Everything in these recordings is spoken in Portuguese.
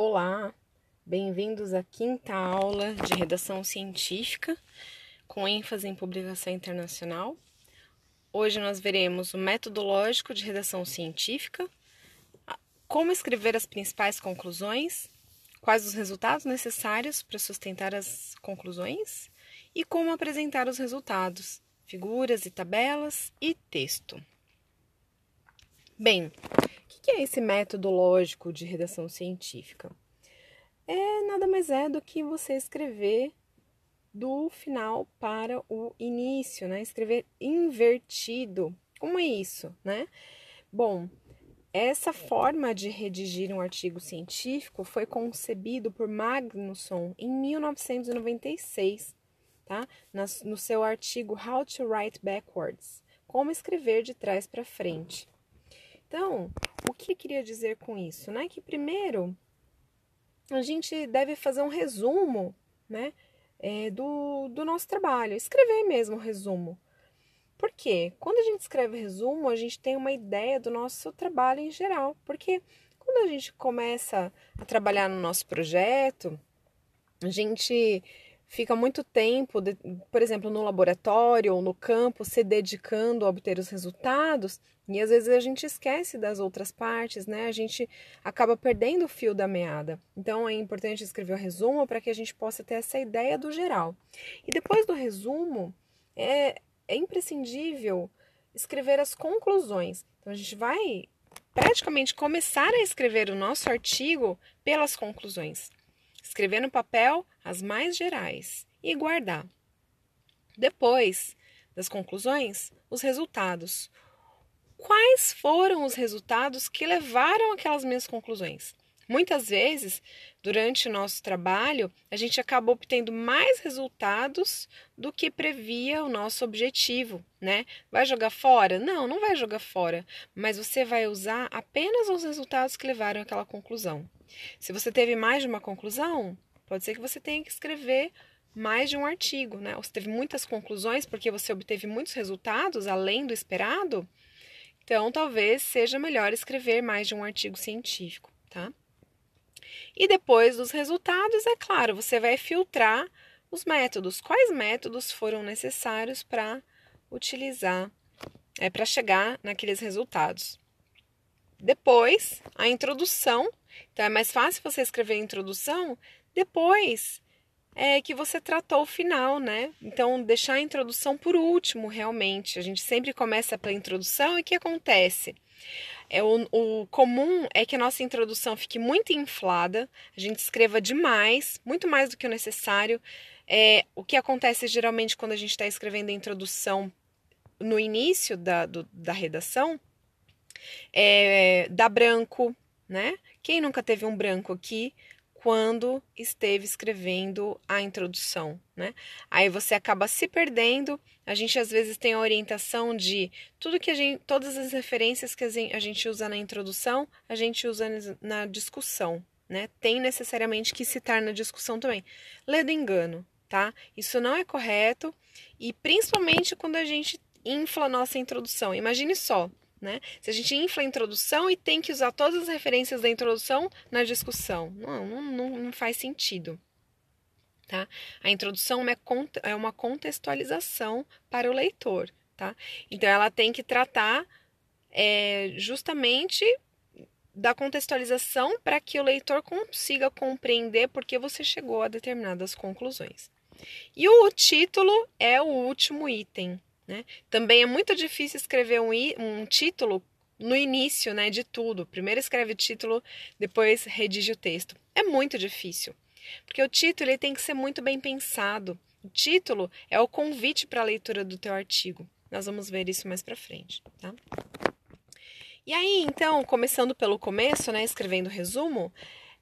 Olá, bem-vindos à quinta aula de redação científica com ênfase em publicação internacional. Hoje nós veremos o método lógico de redação científica, como escrever as principais conclusões, quais os resultados necessários para sustentar as conclusões e como apresentar os resultados, figuras e tabelas e texto. Bem, o que é esse método lógico de redação científica? É nada mais é do que você escrever do final para o início, né? Escrever invertido. Como é isso, né? Bom, essa forma de redigir um artigo científico foi concebido por Magnusson em 1996, tá? No seu artigo How to Write Backwards, como escrever de trás para frente. Então, o que eu queria dizer com isso, né? Que primeiro a gente deve fazer um resumo, né? É, do, do nosso trabalho, escrever mesmo o resumo. Por quê? Quando a gente escreve resumo, a gente tem uma ideia do nosso trabalho em geral. Porque quando a gente começa a trabalhar no nosso projeto, a gente fica muito tempo, por exemplo, no laboratório ou no campo, se dedicando a obter os resultados, e às vezes a gente esquece das outras partes, né? A gente acaba perdendo o fio da meada. Então é importante escrever o resumo para que a gente possa ter essa ideia do geral. E depois do resumo, é, é imprescindível escrever as conclusões. Então a gente vai praticamente começar a escrever o nosso artigo pelas conclusões. Escrever no papel as mais gerais e guardar. Depois das conclusões, os resultados. Quais foram os resultados que levaram aquelas minhas conclusões? Muitas vezes, durante o nosso trabalho, a gente acaba obtendo mais resultados do que previa o nosso objetivo, né? Vai jogar fora? Não, não vai jogar fora, mas você vai usar apenas os resultados que levaram àquela conclusão. Se você teve mais de uma conclusão, pode ser que você tenha que escrever mais de um artigo, né? Você teve muitas conclusões porque você obteve muitos resultados além do esperado, então talvez seja melhor escrever mais de um artigo científico, tá? E depois dos resultados, é claro, você vai filtrar os métodos. Quais métodos foram necessários para utilizar, é, para chegar naqueles resultados? Depois, a introdução. Então, é mais fácil você escrever a introdução depois é que você tratou o final, né? Então, deixar a introdução por último, realmente. A gente sempre começa pela introdução e o que acontece? É, o, o comum é que a nossa introdução fique muito inflada, a gente escreva demais, muito mais do que o necessário. É, o que acontece geralmente quando a gente está escrevendo a introdução no início da, do, da redação é dá branco, né? Quem nunca teve um branco aqui quando esteve escrevendo a introdução, né? Aí você acaba se perdendo. A gente às vezes tem a orientação de tudo que a gente, todas as referências que a gente usa na introdução, a gente usa na discussão, né? Tem necessariamente que citar na discussão também. Lê do engano, tá? Isso não é correto e principalmente quando a gente infla a nossa introdução. Imagine só, né? Se a gente infla a introdução e tem que usar todas as referências da introdução na discussão, não, não, não faz sentido. Tá? A introdução é uma contextualização para o leitor. Tá? Então, ela tem que tratar é, justamente da contextualização para que o leitor consiga compreender por que você chegou a determinadas conclusões. E o título é o último item, né? Também é muito difícil escrever um, um título no início né, de tudo. Primeiro escreve o título, depois redige o texto. É muito difícil, porque o título ele tem que ser muito bem pensado. O título é o convite para a leitura do teu artigo. Nós vamos ver isso mais para frente, tá? E aí, então, começando pelo começo, né, escrevendo o resumo,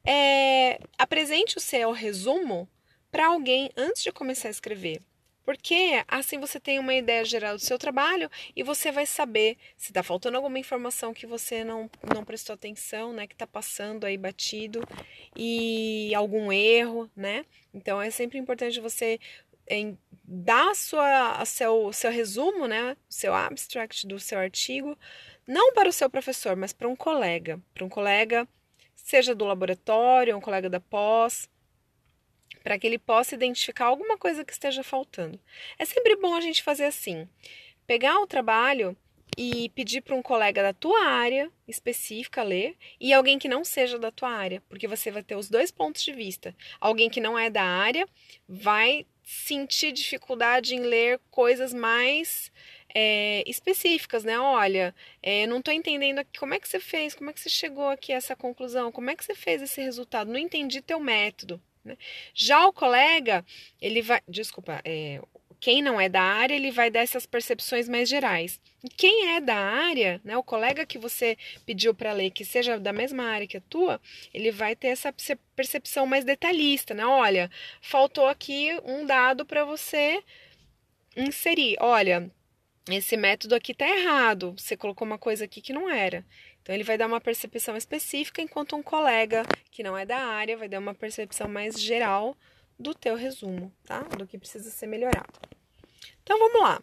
é, apresente o seu resumo para alguém antes de começar a escrever. Porque assim você tem uma ideia geral do seu trabalho e você vai saber se está faltando alguma informação que você não, não prestou atenção, né? Que está passando aí batido e algum erro, né? Então é sempre importante você em, dar sua, a seu, seu resumo, né? O seu abstract do seu artigo, não para o seu professor, mas para um colega, para um colega seja do laboratório, um colega da pós, para que ele possa identificar alguma coisa que esteja faltando. É sempre bom a gente fazer assim: pegar o trabalho e pedir para um colega da tua área específica ler e alguém que não seja da tua área, porque você vai ter os dois pontos de vista. Alguém que não é da área vai sentir dificuldade em ler coisas mais é, específicas, né? Olha, é, não estou entendendo aqui como é que você fez, como é que você chegou aqui a essa conclusão, como é que você fez esse resultado, não entendi teu método. Né? Já o colega, ele vai, desculpa, é, quem não é da área, ele vai dar essas percepções mais gerais. Quem é da área, né, o colega que você pediu para ler, que seja da mesma área que a tua, ele vai ter essa percepção mais detalhista, né? Olha, faltou aqui um dado para você inserir. Olha, esse método aqui está errado. Você colocou uma coisa aqui que não era. Então ele vai dar uma percepção específica, enquanto um colega que não é da área vai dar uma percepção mais geral do teu resumo, tá? Do que precisa ser melhorado. Então vamos lá.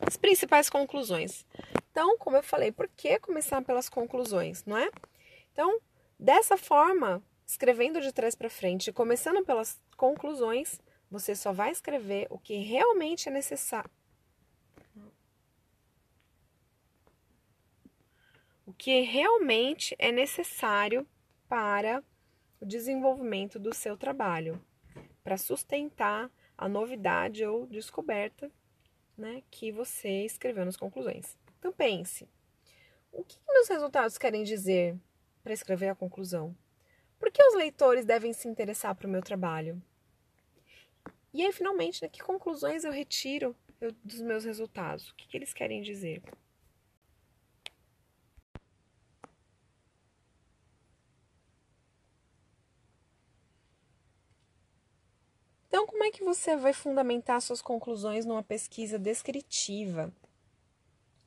As principais conclusões. Então, como eu falei, por que começar pelas conclusões, não é? Então, dessa forma, escrevendo de trás para frente, começando pelas conclusões, você só vai escrever o que realmente é necessário. O que realmente é necessário para o desenvolvimento do seu trabalho para sustentar a novidade ou descoberta né, que você escreveu nas conclusões. Então pense, o que meus resultados querem dizer para escrever a conclusão? Por que os leitores devem se interessar para o meu trabalho? E aí, finalmente, né, que conclusões eu retiro eu, dos meus resultados? O que, que eles querem dizer? Então, como é que você vai fundamentar suas conclusões numa pesquisa descritiva?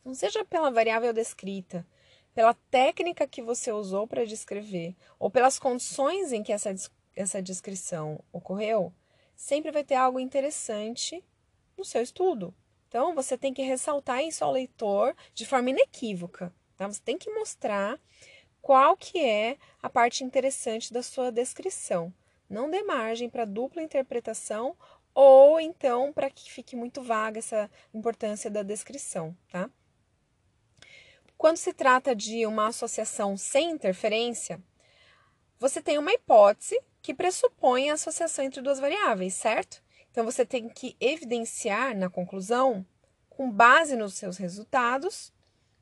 Não seja pela variável descrita, pela técnica que você usou para descrever, ou pelas condições em que essa, essa descrição ocorreu, sempre vai ter algo interessante no seu estudo. Então, você tem que ressaltar isso ao leitor de forma inequívoca. Tá? Você tem que mostrar qual que é a parte interessante da sua descrição. Não dê margem para dupla interpretação ou então para que fique muito vaga essa importância da descrição, tá? Quando se trata de uma associação sem interferência, você tem uma hipótese que pressupõe a associação entre duas variáveis, certo? Então você tem que evidenciar na conclusão, com base nos seus resultados,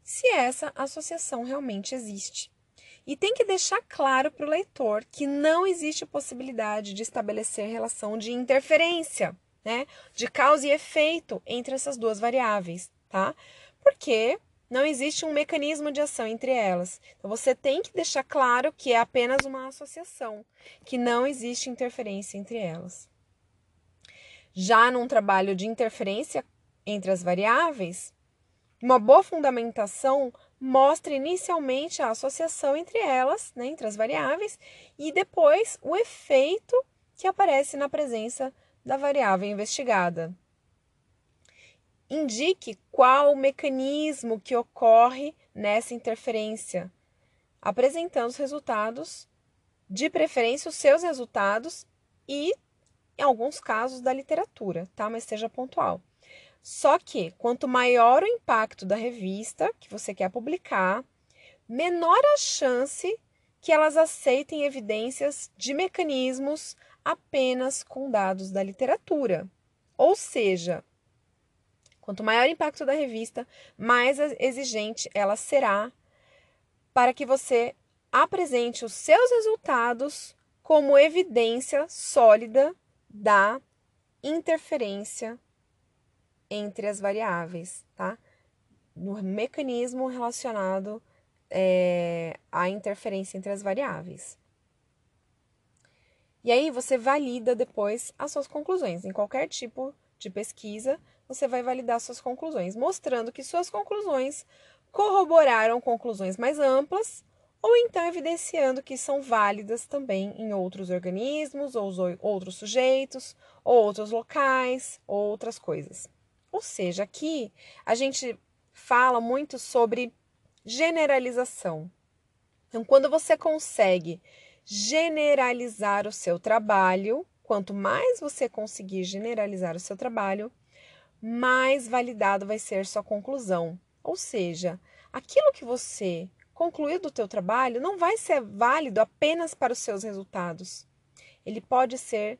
se essa associação realmente existe. E tem que deixar claro para o leitor que não existe possibilidade de estabelecer relação de interferência, né? De causa e efeito entre essas duas variáveis, tá? Porque não existe um mecanismo de ação entre elas. Então você tem que deixar claro que é apenas uma associação, que não existe interferência entre elas. Já num trabalho de interferência entre as variáveis, uma boa fundamentação mostra inicialmente a associação entre elas, né, entre as variáveis, e depois o efeito que aparece na presença da variável investigada. Indique qual o mecanismo que ocorre nessa interferência, apresentando os resultados, de preferência os seus resultados e, em alguns casos, da literatura, tá? Mas seja pontual. Só que quanto maior o impacto da revista que você quer publicar, menor a chance que elas aceitem evidências de mecanismos apenas com dados da literatura. Ou seja, quanto maior o impacto da revista, mais exigente ela será para que você apresente os seus resultados como evidência sólida da interferência entre as variáveis, tá? No mecanismo relacionado é, à interferência entre as variáveis. E aí você valida depois as suas conclusões. Em qualquer tipo de pesquisa, você vai validar suas conclusões, mostrando que suas conclusões corroboraram conclusões mais amplas ou então evidenciando que são válidas também em outros organismos, ou outros sujeitos, ou outros locais, ou outras coisas. Ou seja, aqui a gente fala muito sobre generalização. Então, quando você consegue generalizar o seu trabalho, quanto mais você conseguir generalizar o seu trabalho, mais validado vai ser sua conclusão. Ou seja, aquilo que você concluiu do teu trabalho não vai ser válido apenas para os seus resultados. Ele pode ser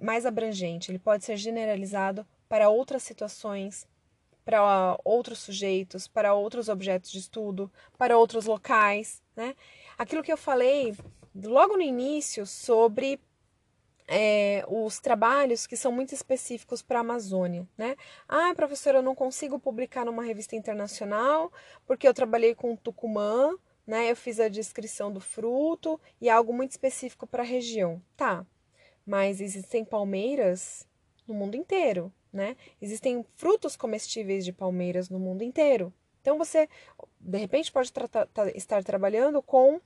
mais abrangente, ele pode ser generalizado para outras situações, para outros sujeitos, para outros objetos de estudo, para outros locais, né? Aquilo que eu falei logo no início sobre é, os trabalhos que são muito específicos para a Amazônia, né? Ah, professora, eu não consigo publicar numa revista internacional porque eu trabalhei com Tucumã, né? Eu fiz a descrição do fruto e algo muito específico para a região. Tá, mas existem palmeiras no mundo inteiro, né? Existem frutos comestíveis de palmeiras no mundo inteiro. Então você, de repente, pode estar trabalhando com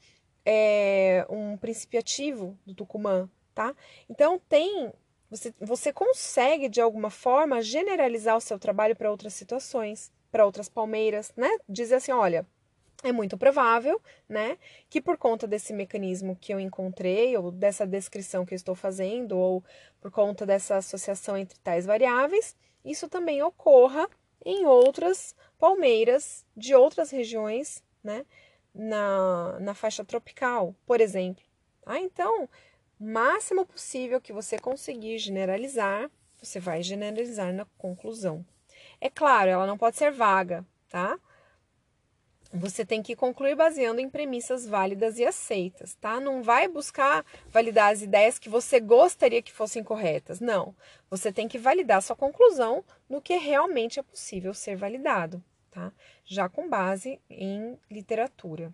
é, um princípio ativo do Tucumã, tá? Então tem, você, você consegue de alguma forma generalizar o seu trabalho para outras situações, para outras palmeiras, né? Dizer assim, olha, é muito provável, né, que por conta desse mecanismo que eu encontrei, ou dessa descrição que eu estou fazendo, ou por conta dessa associação entre tais variáveis, isso também ocorra em outras palmeiras de outras regiões, né, na, na faixa tropical, por exemplo. Ah, então, máximo possível que você conseguir generalizar, você vai generalizar na conclusão. É claro, ela não pode ser vaga, tá? Você tem que concluir baseando em premissas válidas e aceitas, tá? Não vai buscar validar as ideias que você gostaria que fossem corretas. Não. Você tem que validar sua conclusão no que realmente é possível ser validado, tá? Já com base em literatura.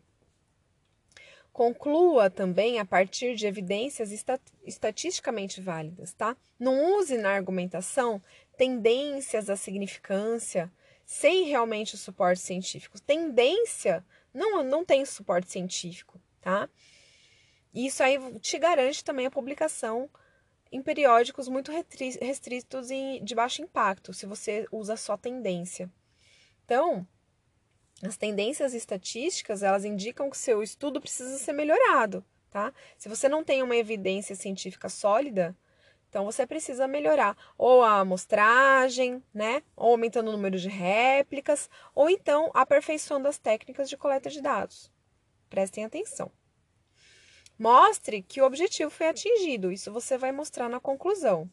Conclua também a partir de evidências estatisticamente válidas, tá? Não use na argumentação tendências à significância sem realmente o suporte científico. Tendência não, não tem suporte científico, tá? Isso aí te garante também a publicação em periódicos muito restritos e de baixo impacto, se você usa só tendência. Então, as tendências estatísticas, elas indicam que seu estudo precisa ser melhorado, tá? Se você não tem uma evidência científica sólida, então você precisa melhorar ou a amostragem, né? Ou aumentando o número de réplicas, ou então aperfeiçoando as técnicas de coleta de dados. Prestem atenção. Mostre que o objetivo foi atingido. Isso você vai mostrar na conclusão.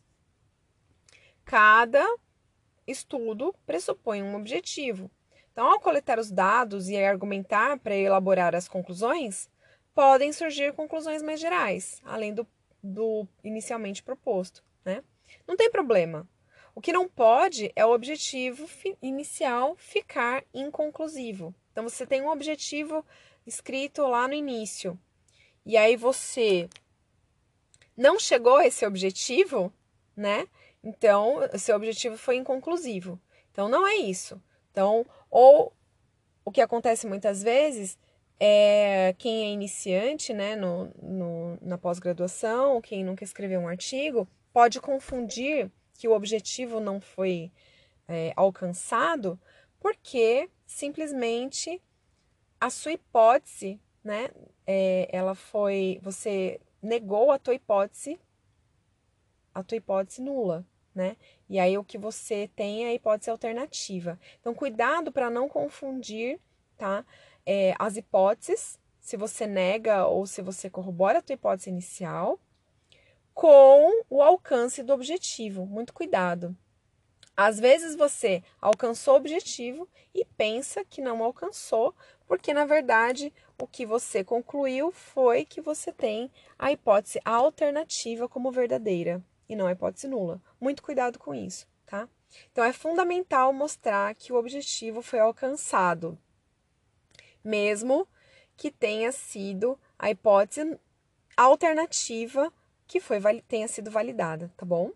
Cada estudo pressupõe um objetivo. Então, ao coletar os dados e argumentar para elaborar as conclusões, podem surgir conclusões mais gerais, além do do inicialmente proposto, né? Não tem problema. O que não pode é o objetivo inicial ficar inconclusivo. Então você tem um objetivo escrito lá no início. E aí você não chegou a esse objetivo, né? Então, seu objetivo foi inconclusivo. Então não é isso. Então, ou o que acontece muitas vezes é, quem é iniciante né, no, no na pós-graduação, quem nunca escreveu um artigo, pode confundir que o objetivo não foi é, alcançado porque simplesmente a sua hipótese, né, é, ela foi, você negou a tua hipótese, a tua hipótese nula, né? E aí o que você tem é a hipótese alternativa. Então cuidado para não confundir, tá? É, as hipóteses, se você nega ou se você corrobora a tua hipótese inicial, com o alcance do objetivo. Muito cuidado. Às vezes você alcançou o objetivo e pensa que não alcançou, porque na verdade o que você concluiu foi que você tem a hipótese alternativa como verdadeira e não a hipótese nula. Muito cuidado com isso, tá? Então é fundamental mostrar que o objetivo foi alcançado, mesmo que tenha sido a hipótese alternativa que foi, tenha sido validada, tá bom?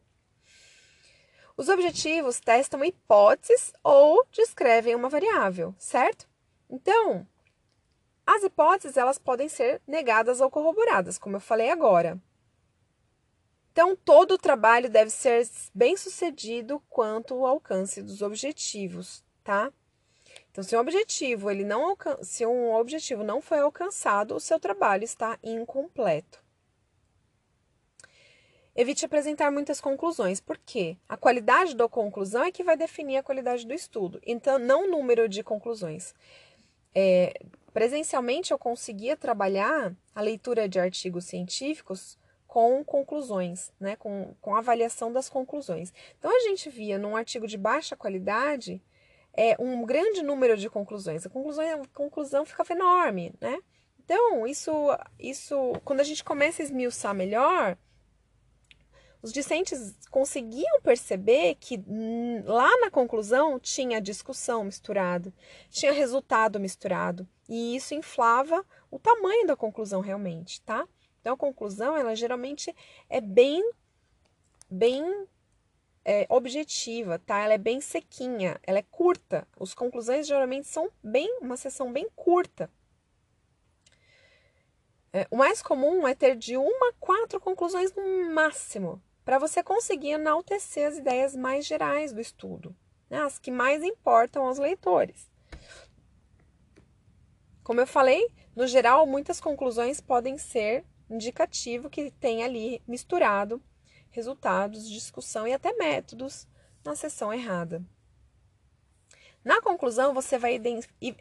Os objetivos testam hipóteses ou descrevem uma variável, certo? Então, as hipóteses elas podem ser negadas ou corroboradas, como eu falei agora. Então, todo o trabalho deve ser bem sucedido quanto ao alcance dos objetivos, tá? Então, se um objetivo ele não se um objetivo não foi alcançado, o seu trabalho está incompleto. Evite apresentar muitas conclusões, porque a qualidade da conclusão é que vai definir a qualidade do estudo, então não o número de conclusões. É, presencialmente eu conseguia trabalhar a leitura de artigos científicos com conclusões, né, com, com avaliação das conclusões. Então a gente via num artigo de baixa qualidade é, um grande número de conclusões. A conclusão, a conclusão ficava enorme, né? Então, isso, isso, quando a gente começa a esmiuçar melhor, os discentes conseguiam perceber que hum, lá na conclusão tinha discussão misturada, tinha resultado misturado, e isso inflava o tamanho da conclusão realmente, tá? Então a conclusão, ela geralmente é bem bem é, objetiva, tá? Ela é bem sequinha, ela é curta. As conclusões geralmente são bem uma sessão bem curta. É, o mais comum é ter de uma a quatro conclusões no máximo, para você conseguir enaltecer as ideias mais gerais do estudo, né? as que mais importam aos leitores. Como eu falei, no geral, muitas conclusões podem ser indicativo que tem ali misturado resultados, discussão e até métodos na sessão errada. Na conclusão, você vai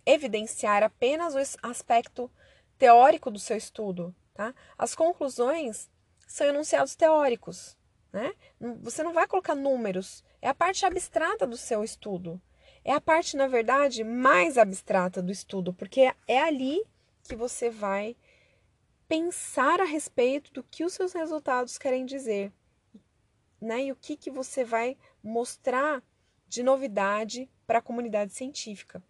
evidenciar apenas o aspecto teórico do seu estudo. Tá? As conclusões são enunciados teóricos. Né? Você não vai colocar números, é a parte abstrata do seu estudo. É a parte, na verdade, mais abstrata do estudo, porque é ali que você vai pensar a respeito do que os seus resultados querem dizer né? E o que, que você vai mostrar de novidade para a comunidade científica.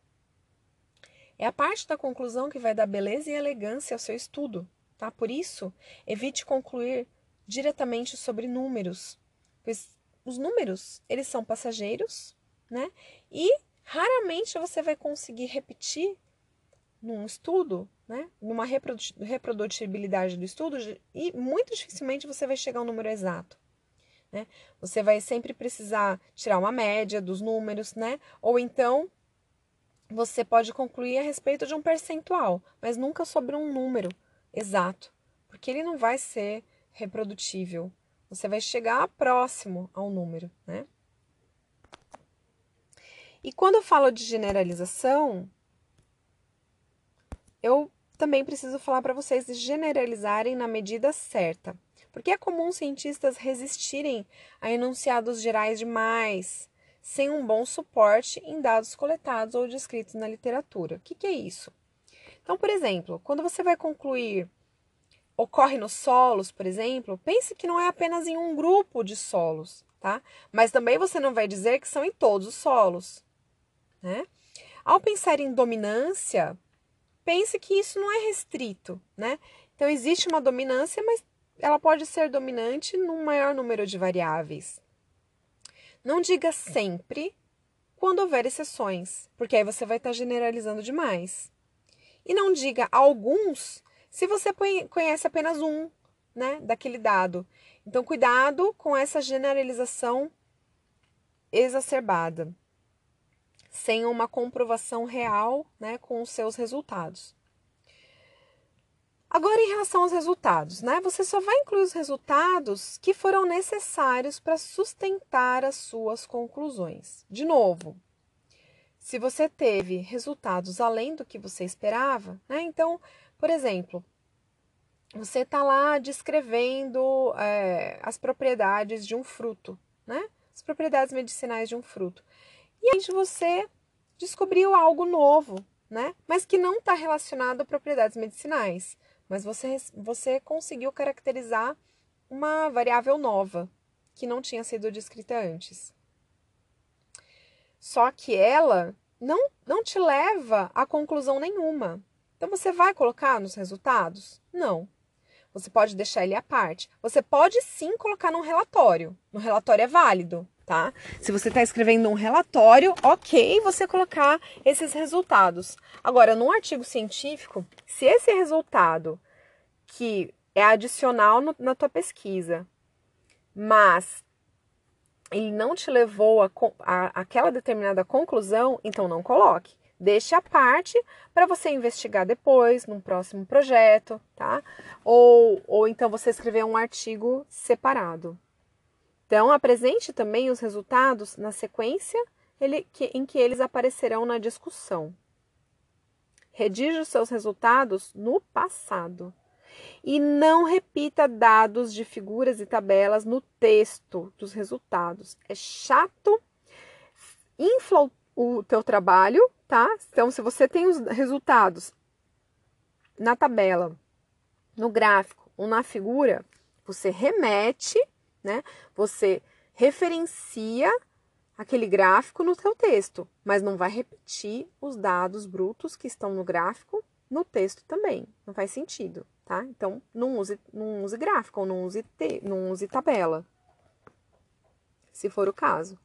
É a parte da conclusão que vai dar beleza e elegância ao seu estudo, tá? Por isso, evite concluir diretamente sobre números, pois os números, eles são passageiros, né? E raramente você vai conseguir repetir num estudo, né? Numa reprodutibilidade do estudo, e muito dificilmente você vai chegar ao número exato. Né? Você vai sempre precisar tirar uma média dos números, né? Ou então você pode concluir a respeito de um percentual, mas nunca sobre um número exato, porque ele não vai ser reprodutível. Você vai chegar próximo ao número, né? E quando eu falo de generalização, eu também preciso falar para vocês de generalizarem na medida certa. Porque é comum cientistas resistirem a enunciados gerais demais, sem um bom suporte em dados coletados ou descritos na literatura. O que, que é isso? Então, por exemplo, quando você vai concluir ocorre nos solos, por exemplo, pense que não é apenas em um grupo de solos, tá? Mas também você não vai dizer que são em todos os solos, né? Ao pensar em dominância, pense que isso não é restrito, né? Então existe uma dominância, mas ela pode ser dominante num maior número de variáveis. Não diga sempre quando houver exceções, porque aí você vai estar generalizando demais. E não diga alguns se você conhece apenas um, né, daquele dado. Então, cuidado com essa generalização exacerbada, sem uma comprovação real, né, com os seus resultados. Agora, em relação aos resultados, né? Você só vai incluir os resultados que foram necessários para sustentar as suas conclusões. De novo, se você teve resultados além do que você esperava, né? Então, por exemplo, você está lá descrevendo é, as propriedades de um fruto, né? As propriedades medicinais de um fruto. E aí você descobriu algo novo, né? Mas que não está relacionado a propriedades medicinais mas você, você conseguiu caracterizar uma variável nova que não tinha sido descrita antes. Só que ela não, não te leva a conclusão nenhuma. Então você vai colocar nos resultados? Não. Você pode deixar ele à parte. Você pode sim colocar num relatório. No relatório é válido, tá? Se você está escrevendo um relatório, ok você colocar esses resultados. Agora, num artigo científico, se esse resultado que é adicional no, na tua pesquisa, mas ele não te levou a, a aquela determinada conclusão, então não coloque. Deixe a parte para você investigar depois, num próximo projeto, tá? Ou, ou então você escrever um artigo separado. Então, apresente também os resultados na sequência ele, que, em que eles aparecerão na discussão. Redija os seus resultados no passado. E não repita dados de figuras e tabelas no texto dos resultados. É chato, infla o teu trabalho, tá? Então, se você tem os resultados na tabela, no gráfico ou na figura, você remete, né? Você referencia aquele gráfico no seu texto, mas não vai repetir os dados brutos que estão no gráfico no texto também. Não faz sentido, tá? Então, não use, não use gráfico não use, te, não use tabela, se for o caso.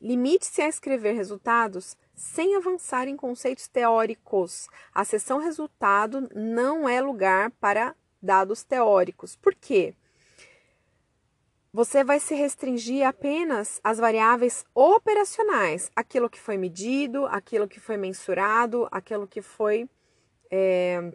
Limite-se a escrever resultados sem avançar em conceitos teóricos. A seção resultado não é lugar para dados teóricos. Por quê? Você vai se restringir apenas às variáveis operacionais, aquilo que foi medido, aquilo que foi mensurado, aquilo que foi é,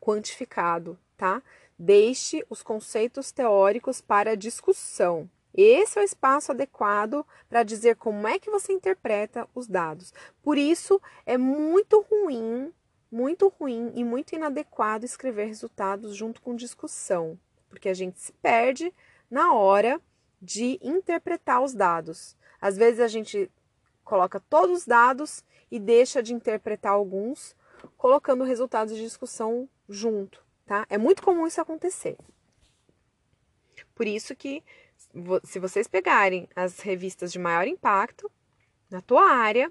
quantificado, tá? Deixe os conceitos teóricos para discussão. Esse é o espaço adequado para dizer como é que você interpreta os dados. Por isso, é muito ruim, muito ruim e muito inadequado escrever resultados junto com discussão, porque a gente se perde na hora de interpretar os dados. Às vezes a gente coloca todos os dados e deixa de interpretar alguns, colocando resultados de discussão junto, tá? É muito comum isso acontecer. Por isso que se vocês pegarem as revistas de maior impacto na tua área,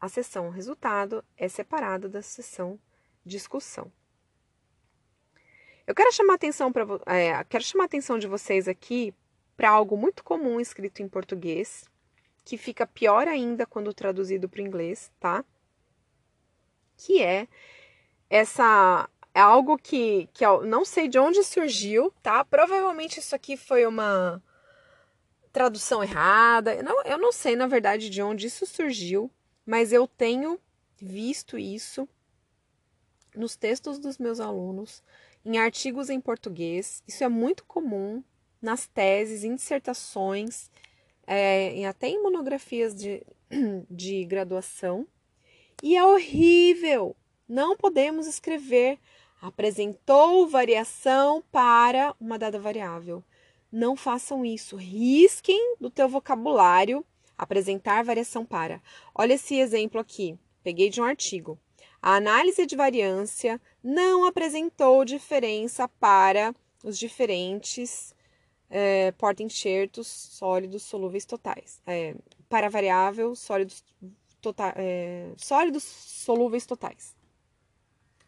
a seção resultado é separada da seção discussão. Eu quero chamar atenção para é, quero chamar atenção de vocês aqui para algo muito comum escrito em português, que fica pior ainda quando traduzido para o inglês, tá? Que é essa é algo que, que eu não sei de onde surgiu, tá? Provavelmente isso aqui foi uma tradução errada. Eu não, eu não sei, na verdade, de onde isso surgiu, mas eu tenho visto isso nos textos dos meus alunos, em artigos em português. Isso é muito comum nas teses, em dissertações, é, até em monografias de, de graduação. E é horrível! Não podemos escrever apresentou variação para uma dada variável. Não façam isso. Risquem do teu vocabulário apresentar variação para. Olha esse exemplo aqui. Peguei de um artigo. A análise de variância não apresentou diferença para os diferentes é, porta-enxertos sólidos solúveis totais. É, para variável sólidos, tota, é, sólidos solúveis totais.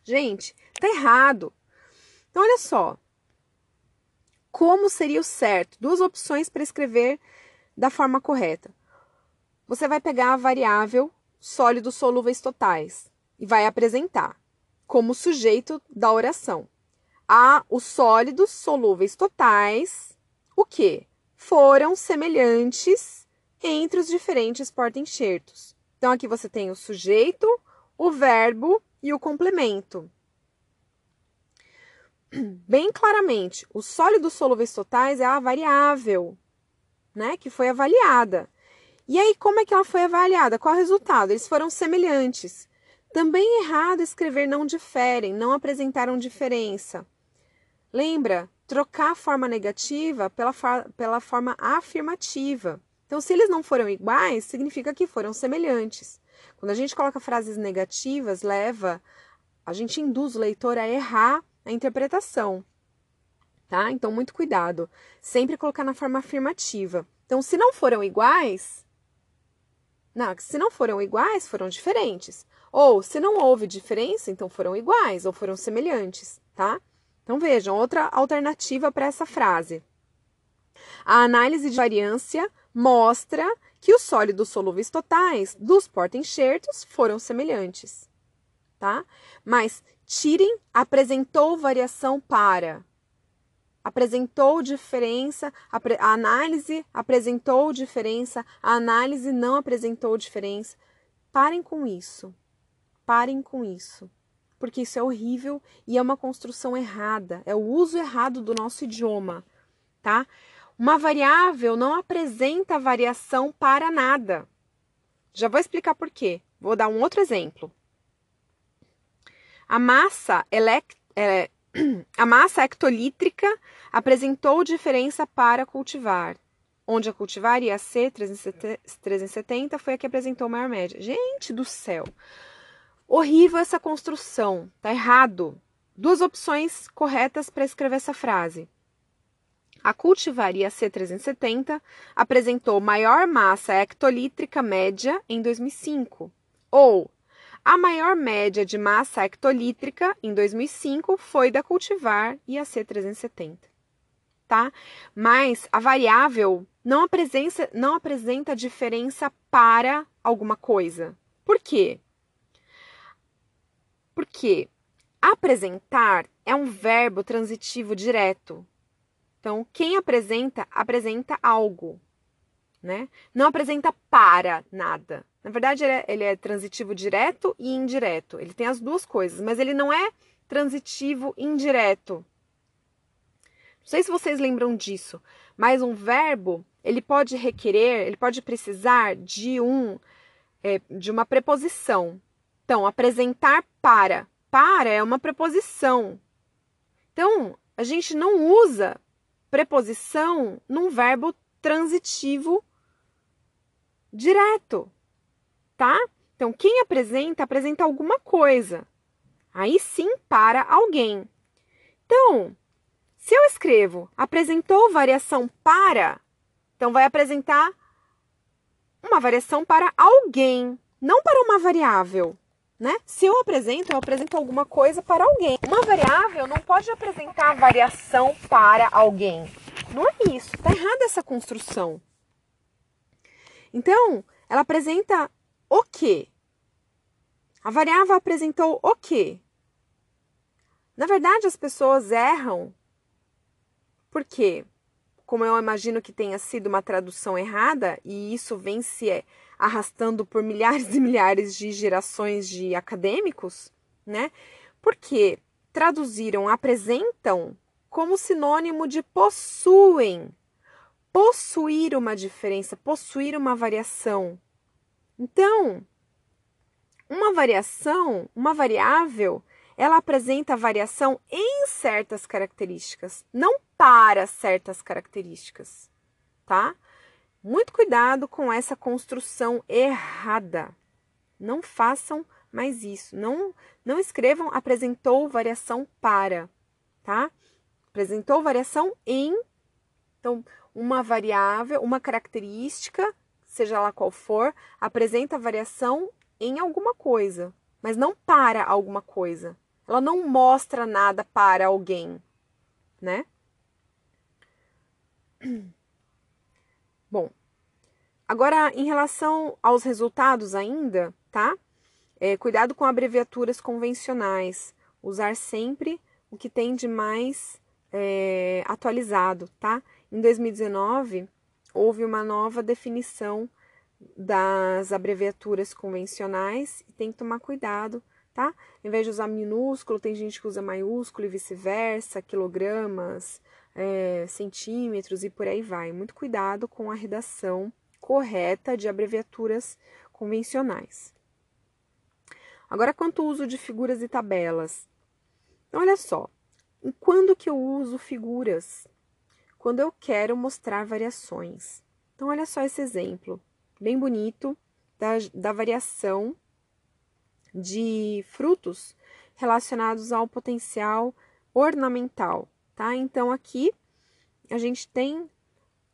Gente, tá errado. Então, olha só. Como seria o certo? Duas opções para escrever da forma correta. Você vai pegar a variável sólidos solúveis totais e vai apresentar como sujeito da oração. A os sólidos solúveis totais, o que? Foram semelhantes entre os diferentes porta-enxertos. Então, aqui você tem o sujeito, o verbo e o complemento. Bem claramente, os sólidos solúveis totais é a variável, né, que foi avaliada. E aí, como é que ela foi avaliada? Qual o resultado? Eles foram semelhantes. Também é errado escrever não diferem, não apresentaram diferença. Lembra? Trocar a forma negativa pela, pela forma afirmativa. Então, se eles não foram iguais, significa que foram semelhantes. Quando a gente coloca frases negativas, leva, a gente induz o leitor a errar a interpretação. Tá? Então, muito cuidado. Sempre colocar na forma afirmativa. Então, se não foram iguais, não, se não foram iguais, foram diferentes. Ou se não houve diferença, então foram iguais ou foram semelhantes, tá? Então vejam, outra alternativa para essa frase. A análise de variância mostra que os sólidos solúveis totais dos porta-enxertos foram semelhantes, tá? Mas tirem apresentou variação para. Apresentou diferença, a análise apresentou diferença, a análise não apresentou diferença. Parem com isso. Parem com isso. Porque isso é horrível e é uma construção errada, é o uso errado do nosso idioma, tá? Uma variável não apresenta variação para nada. Já vou explicar por quê. Vou dar um outro exemplo. A massa, elect, é, a massa hectolítrica apresentou diferença para cultivar, onde a cultivar IAC 370 foi a que apresentou maior média. Gente do céu! Horrível essa construção, tá errado. Duas opções corretas para escrever essa frase. A cultivaria C370 apresentou maior massa hectolítrica média em 2005, ou a maior média de massa hectolítrica em 2005 foi da cultivar IAC 370. Tá? Mas a variável não apresenta, não apresenta diferença para alguma coisa. Por quê? Porque apresentar é um verbo transitivo direto. Então, quem apresenta, apresenta algo, né? Não apresenta para nada. Na verdade, ele é, ele é, transitivo direto e indireto. Ele tem as duas coisas, mas ele não é transitivo indireto. Não sei se vocês lembram disso, mas um verbo ele pode requerer, ele pode precisar de um é, de uma preposição. Então, apresentar para. Para é uma preposição. Então, a gente não usa preposição num verbo transitivo direto tá? Então, quem apresenta, apresenta alguma coisa. Aí sim para alguém. Então, se eu escrevo apresentou variação para, então vai apresentar uma variação para alguém, não para uma variável. Né? Se eu apresento, eu apresento alguma coisa para alguém. Uma variável não pode apresentar variação para alguém. Não é isso, está errada essa construção. Então, ela apresenta o que? A variável apresentou o que? Na verdade, as pessoas erram porque, como eu imagino que tenha sido uma tradução errada, e isso vem se arrastando por milhares e milhares de gerações de acadêmicos, né? Porque traduziram apresentam como sinônimo de possuem. Possuir uma diferença, possuir uma variação. Então, uma variação, uma variável, ela apresenta variação em certas características, não para certas características, tá? Muito cuidado com essa construção errada. Não façam mais isso. Não, não escrevam apresentou variação para, tá? Apresentou variação em. Então, uma variável, uma característica seja lá qual for, apresenta variação em alguma coisa, mas não para alguma coisa. Ela não mostra nada para alguém, né? Bom, agora em relação aos resultados ainda, tá? É, cuidado com abreviaturas convencionais. Usar sempre o que tem de mais é, atualizado, tá? Em 2019, houve uma nova definição das abreviaturas convencionais e tem que tomar cuidado, tá? Em vez de usar minúsculo, tem gente que usa maiúsculo e vice-versa, quilogramas, é, centímetros e por aí vai. Muito cuidado com a redação correta de abreviaturas convencionais. Agora, quanto ao uso de figuras e tabelas. Olha só, quando que eu uso figuras? quando eu quero mostrar variações. Então, olha só esse exemplo, bem bonito, da, da variação de frutos relacionados ao potencial ornamental, tá? Então, aqui a gente tem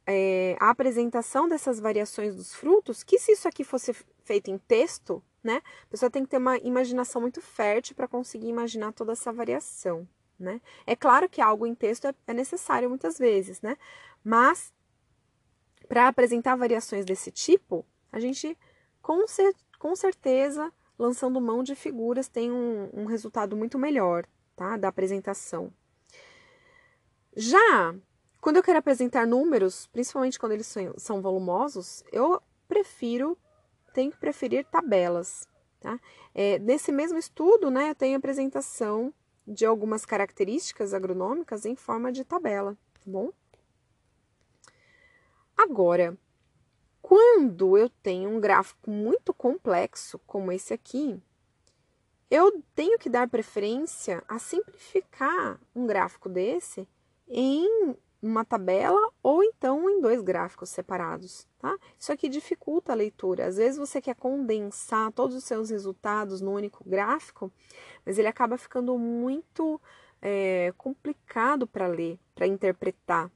é, a apresentação dessas variações dos frutos, que se isso aqui fosse feito em texto, né? A pessoa tem que ter uma imaginação muito fértil para conseguir imaginar toda essa variação né? É claro que algo em texto é, é necessário muitas vezes, né? Mas para apresentar variações desse tipo, a gente com, cer com certeza, lançando mão de figuras, tem um, um resultado muito melhor, tá? Da apresentação. Já quando eu quero apresentar números, principalmente quando eles são, volumosos, eu prefiro tem que preferir tabelas. Tá? É, nesse mesmo estudo, né, eu tenho apresentação de algumas características agronômicas em forma de tabela, tá bom? Agora, quando eu tenho um gráfico muito complexo, como esse aqui, eu tenho que dar preferência a simplificar um gráfico desse em uma tabela ou então em dois gráficos separados, tá? Isso aqui dificulta a leitura. Às vezes você quer condensar todos os seus resultados no único gráfico, mas ele acaba ficando muito é, complicado para ler, para interpretar.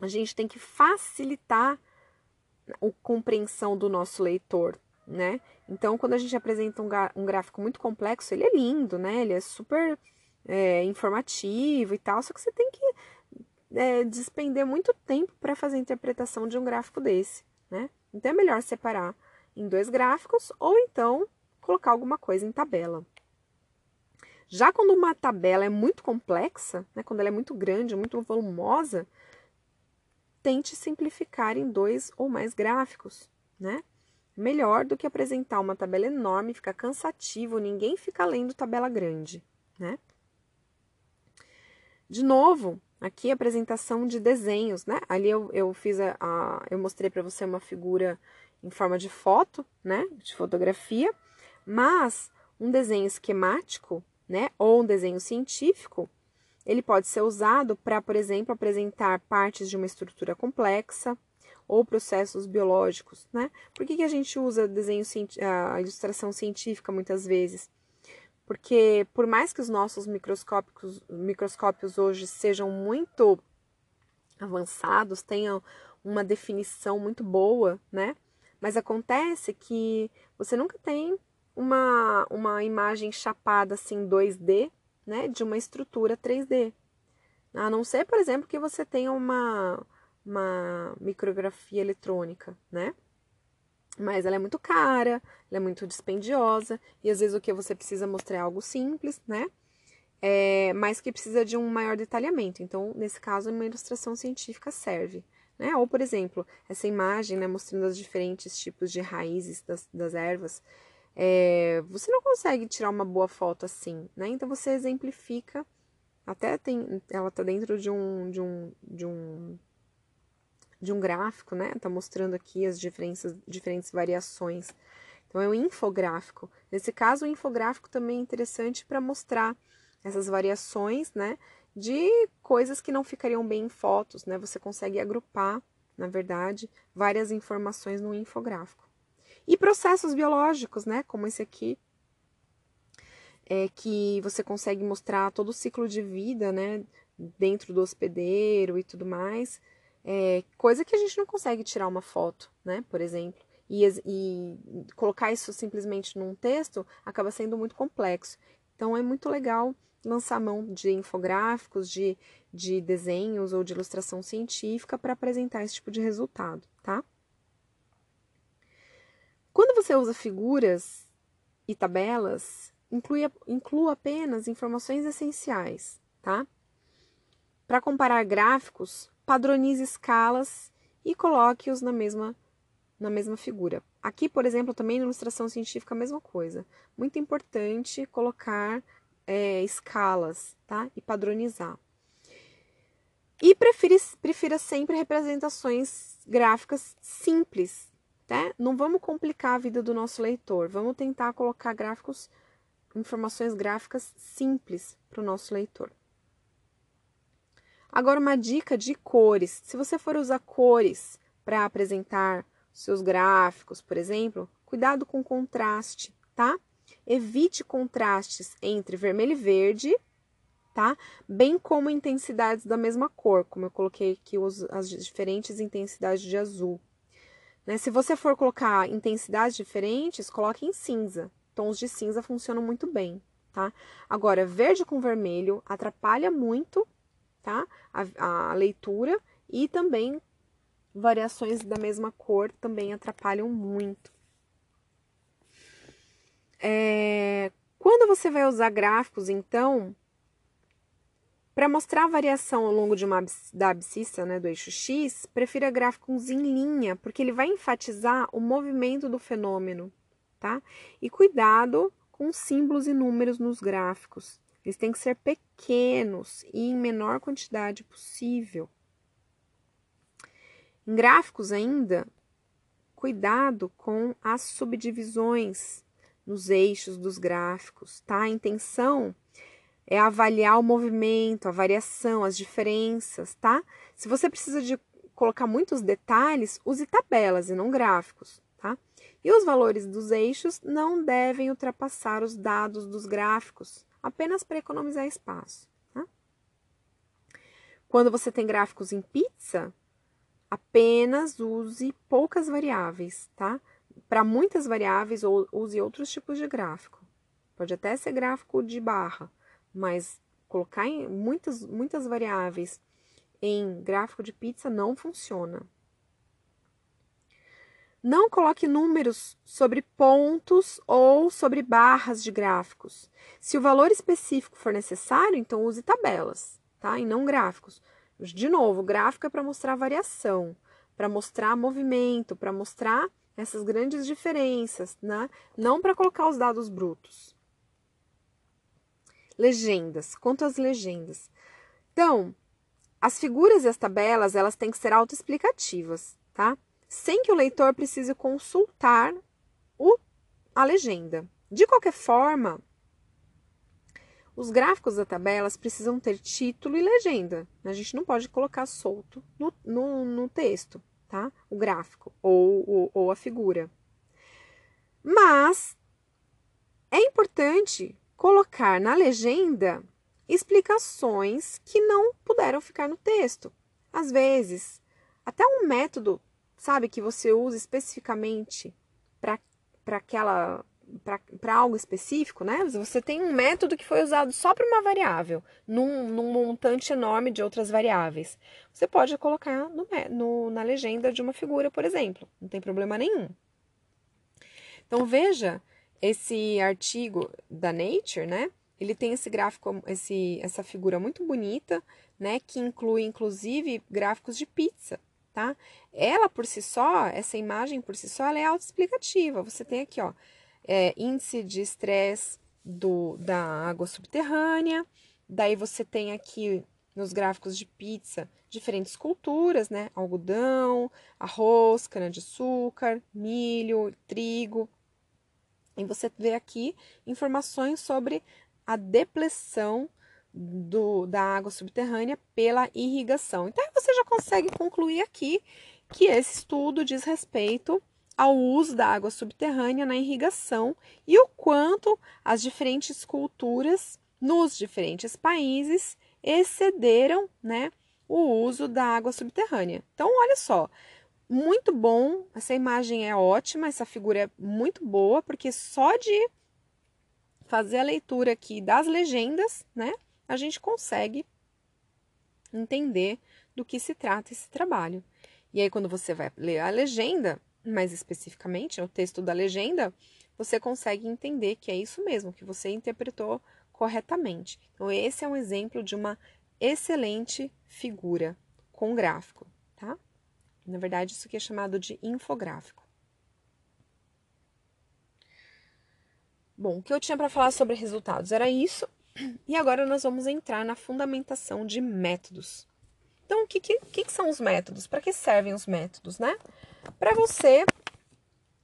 A gente tem que facilitar a compreensão do nosso leitor, né? Então, quando a gente apresenta um, gráfico muito complexo, ele é lindo, né? Ele é super é, informativo e tal, só que você tem que é, despender muito tempo para fazer a interpretação de um gráfico desse, né? Então é melhor separar em dois gráficos ou então colocar alguma coisa em tabela. Já quando uma tabela é muito complexa, né, quando ela é muito grande, muito volumosa, tente simplificar em dois ou mais gráficos, né? Melhor do que apresentar uma tabela enorme, fica cansativo, ninguém fica lendo tabela grande, né? De novo, Aqui apresentação de desenhos, né? Ali eu, eu fiz a, a eu mostrei para você uma figura em forma de foto, né? De fotografia, mas um desenho esquemático, né? Ou um desenho científico, ele pode ser usado para, por exemplo, apresentar partes de uma estrutura complexa ou processos biológicos, né? Por que, que a gente usa desenho, a ilustração científica muitas vezes? Porque por mais que os nossos microscópicos, microscópios hoje sejam muito avançados, tenham uma definição muito boa, né? Mas acontece que você nunca tem uma, uma imagem chapada assim 2D, né, de uma estrutura 3D. A não ser, por exemplo, que você tenha uma, uma micrografia eletrônica, né? Mas ela é muito cara, ela é muito dispendiosa, e às vezes o que você precisa mostrar é algo simples, né? É, mas que precisa de um maior detalhamento. Então, nesse caso, uma ilustração científica serve. Né? Ou, por exemplo, essa imagem né, mostrando os diferentes tipos de raízes das, das ervas, é, você não consegue tirar uma boa foto assim, né? Então você exemplifica, até tem, ela está dentro de um, de um, de um de um gráfico, né? Tá mostrando aqui as diferenças, diferentes variações. Então é um infográfico. Nesse caso, o infográfico também é interessante para mostrar essas variações, né? De coisas que não ficariam bem em fotos, né? Você consegue agrupar, na verdade, várias informações no infográfico. E processos biológicos, né? Como esse aqui, é que você consegue mostrar todo o ciclo de vida, né? Dentro do hospedeiro e tudo mais. É, coisa que a gente não consegue tirar uma foto, né? Por exemplo. E, e colocar isso simplesmente num texto acaba sendo muito complexo. Então é muito legal lançar mão de infográficos, de, de desenhos ou de ilustração científica para apresentar esse tipo de resultado, tá? Quando você usa figuras e tabelas, inclui, inclua apenas informações essenciais, tá? Para comparar gráficos, padronize escalas e coloque-os na mesma, na mesma figura. Aqui, por exemplo, também na ilustração científica, a mesma coisa. Muito importante colocar é, escalas tá? e padronizar. E prefira, prefira sempre representações gráficas simples. Tá? Não vamos complicar a vida do nosso leitor. Vamos tentar colocar gráficos, informações gráficas simples para o nosso leitor. Agora, uma dica de cores. Se você for usar cores para apresentar seus gráficos, por exemplo, cuidado com contraste, tá? Evite contrastes entre vermelho e verde, tá? Bem como intensidades da mesma cor, como eu coloquei aqui as diferentes intensidades de azul. Né? Se você for colocar intensidades diferentes, coloque em cinza. Tons de cinza funcionam muito bem, tá? Agora, verde com vermelho atrapalha muito tá? A, a leitura e também variações da mesma cor também atrapalham muito. É, quando você vai usar gráficos, então, Para mostrar a variação ao longo de uma, da abscissa, né, do eixo X, prefira gráficos em linha, porque ele vai enfatizar o movimento do fenômeno, tá? E cuidado com símbolos e números nos gráficos. Eles têm que ser pequenos e em menor quantidade possível. Em gráficos ainda, cuidado com as subdivisões nos eixos dos gráficos, tá? A intenção é avaliar o movimento, a variação, as diferenças, tá? Se você precisa de colocar muitos detalhes, use tabelas e não gráficos, tá? E os valores dos eixos não devem ultrapassar os dados dos gráficos, apenas para economizar espaço. Tá? Quando você tem gráficos em pizza, apenas use poucas variáveis, tá? Para muitas variáveis, use outros tipos de gráfico. Pode até ser gráfico de barra, mas colocar muitas, muitas variáveis em gráfico de pizza não funciona. Não coloque números sobre pontos ou sobre barras de gráficos. Se o valor específico for necessário, então use tabelas, tá? E não gráficos. De novo, gráfico é para mostrar variação, para mostrar movimento, para mostrar essas grandes diferenças, né? Não para colocar os dados brutos. Legendas. Quanto às legendas. Então, as figuras e as tabelas, elas têm que ser autoexplicativas, tá? Sem que o leitor precise consultar o, a legenda. De qualquer forma, os gráficos da tabelas precisam ter título e legenda. A gente não pode colocar solto no, no, no texto, tá? O gráfico ou, ou, ou a figura. Mas é importante colocar na legenda explicações que não puderam ficar no texto. Às vezes, até um método, sabe, que você usa especificamente para aquela para algo específico, né? Você tem um método que foi usado só para uma variável, num, num, montante enorme de outras variáveis. Você pode colocar no, no, na legenda de uma figura, por exemplo, não tem problema nenhum. Então veja esse artigo da Nature, né? Ele tem esse gráfico, esse, essa figura muito bonita, né? Que inclui inclusive gráficos de pizza, tá? Ela por si só, essa imagem por si só, ela é autoexplicativa. Você tem aqui, ó é, índice de estresse da água subterrânea. Daí você tem aqui nos gráficos de pizza diferentes culturas, né? Algodão, arroz, cana-de-açúcar, milho, trigo. E você vê aqui informações sobre a depressão do, da água subterrânea pela irrigação. Então você já consegue concluir aqui que esse estudo diz respeito ao uso da água subterrânea na irrigação e o quanto as diferentes culturas nos diferentes países excederam né, o uso da água subterrânea. Então, olha só, muito bom, essa imagem é ótima, essa figura é muito boa, porque só de fazer a leitura aqui das legendas, né, a gente consegue entender do que se trata esse trabalho. E aí, quando você vai ler a legenda, mais especificamente, no texto da legenda, você consegue entender que é isso mesmo, que você interpretou corretamente. Então, esse é um exemplo de uma excelente figura com gráfico, tá? Na verdade, isso aqui é chamado de infográfico. Bom, o que eu tinha para falar sobre resultados era isso, e agora nós vamos entrar na fundamentação de métodos. Então, o que, que, que são os métodos? Para que servem os métodos, né? Para você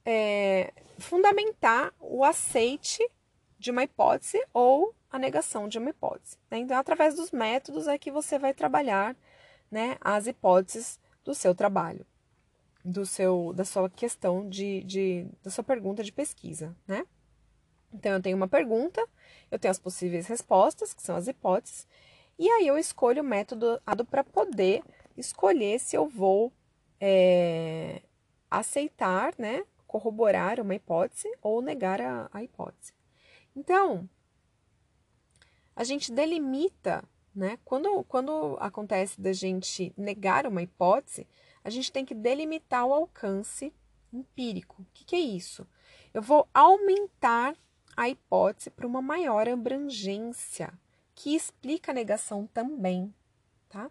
é, fundamentar o aceite de uma hipótese ou a negação de uma hipótese. Né? Então, através dos métodos é que você vai trabalhar né, as hipóteses do seu trabalho, do seu, da sua questão de, de da sua pergunta de pesquisa, né? Então, eu tenho uma pergunta, eu tenho as possíveis respostas, que são as hipóteses, e aí eu escolho o método para poder escolher se eu vou é, aceitar, né, corroborar uma hipótese ou negar a, a hipótese. Então, a gente delimita, né, quando, quando acontece da gente negar uma hipótese, a gente tem que delimitar o alcance empírico. O que, que é isso? Eu vou aumentar a hipótese para uma maior abrangência que explica a negação também, tá?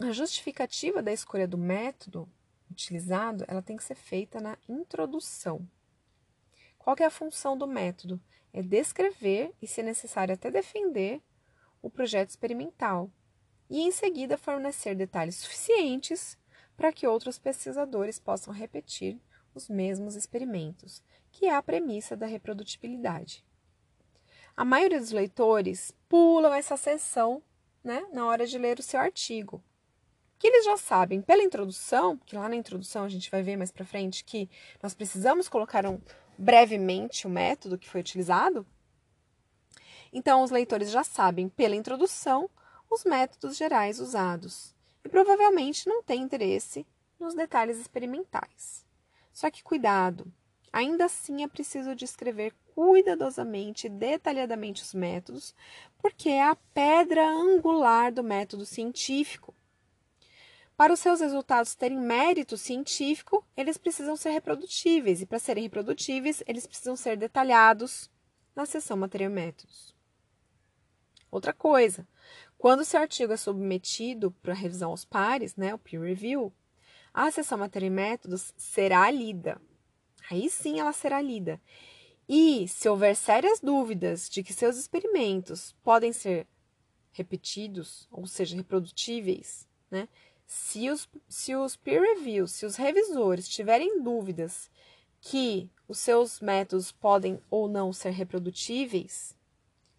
A justificativa da escolha do método utilizado, ela tem que ser feita na introdução. Qual é a função do método? É descrever e, se necessário, até defender o projeto experimental e, em seguida, fornecer detalhes suficientes para que outros pesquisadores possam repetir os mesmos experimentos, que é a premissa da reprodutibilidade. A maioria dos leitores pulam essa seção né, na hora de ler o seu artigo, que eles já sabem pela introdução, que lá na introdução a gente vai ver mais para frente que nós precisamos colocar um, brevemente o método que foi utilizado. Então, os leitores já sabem pela introdução os métodos gerais usados e provavelmente não têm interesse nos detalhes experimentais. Só que cuidado, ainda assim é preciso descrever cuidadosamente e detalhadamente os métodos, porque é a pedra angular do método científico. Para os seus resultados terem mérito científico, eles precisam ser reprodutíveis, e para serem reprodutíveis, eles precisam ser detalhados na seção Material e Métodos. Outra coisa, quando seu artigo é submetido para revisão aos pares, né, o peer review, a seção Material e Métodos será lida. Aí sim ela será lida. E se houver sérias dúvidas de que seus experimentos podem ser repetidos, ou seja, reprodutíveis, né, se os, se os peer reviews, se os revisores tiverem dúvidas que os seus métodos podem ou não ser reprodutíveis,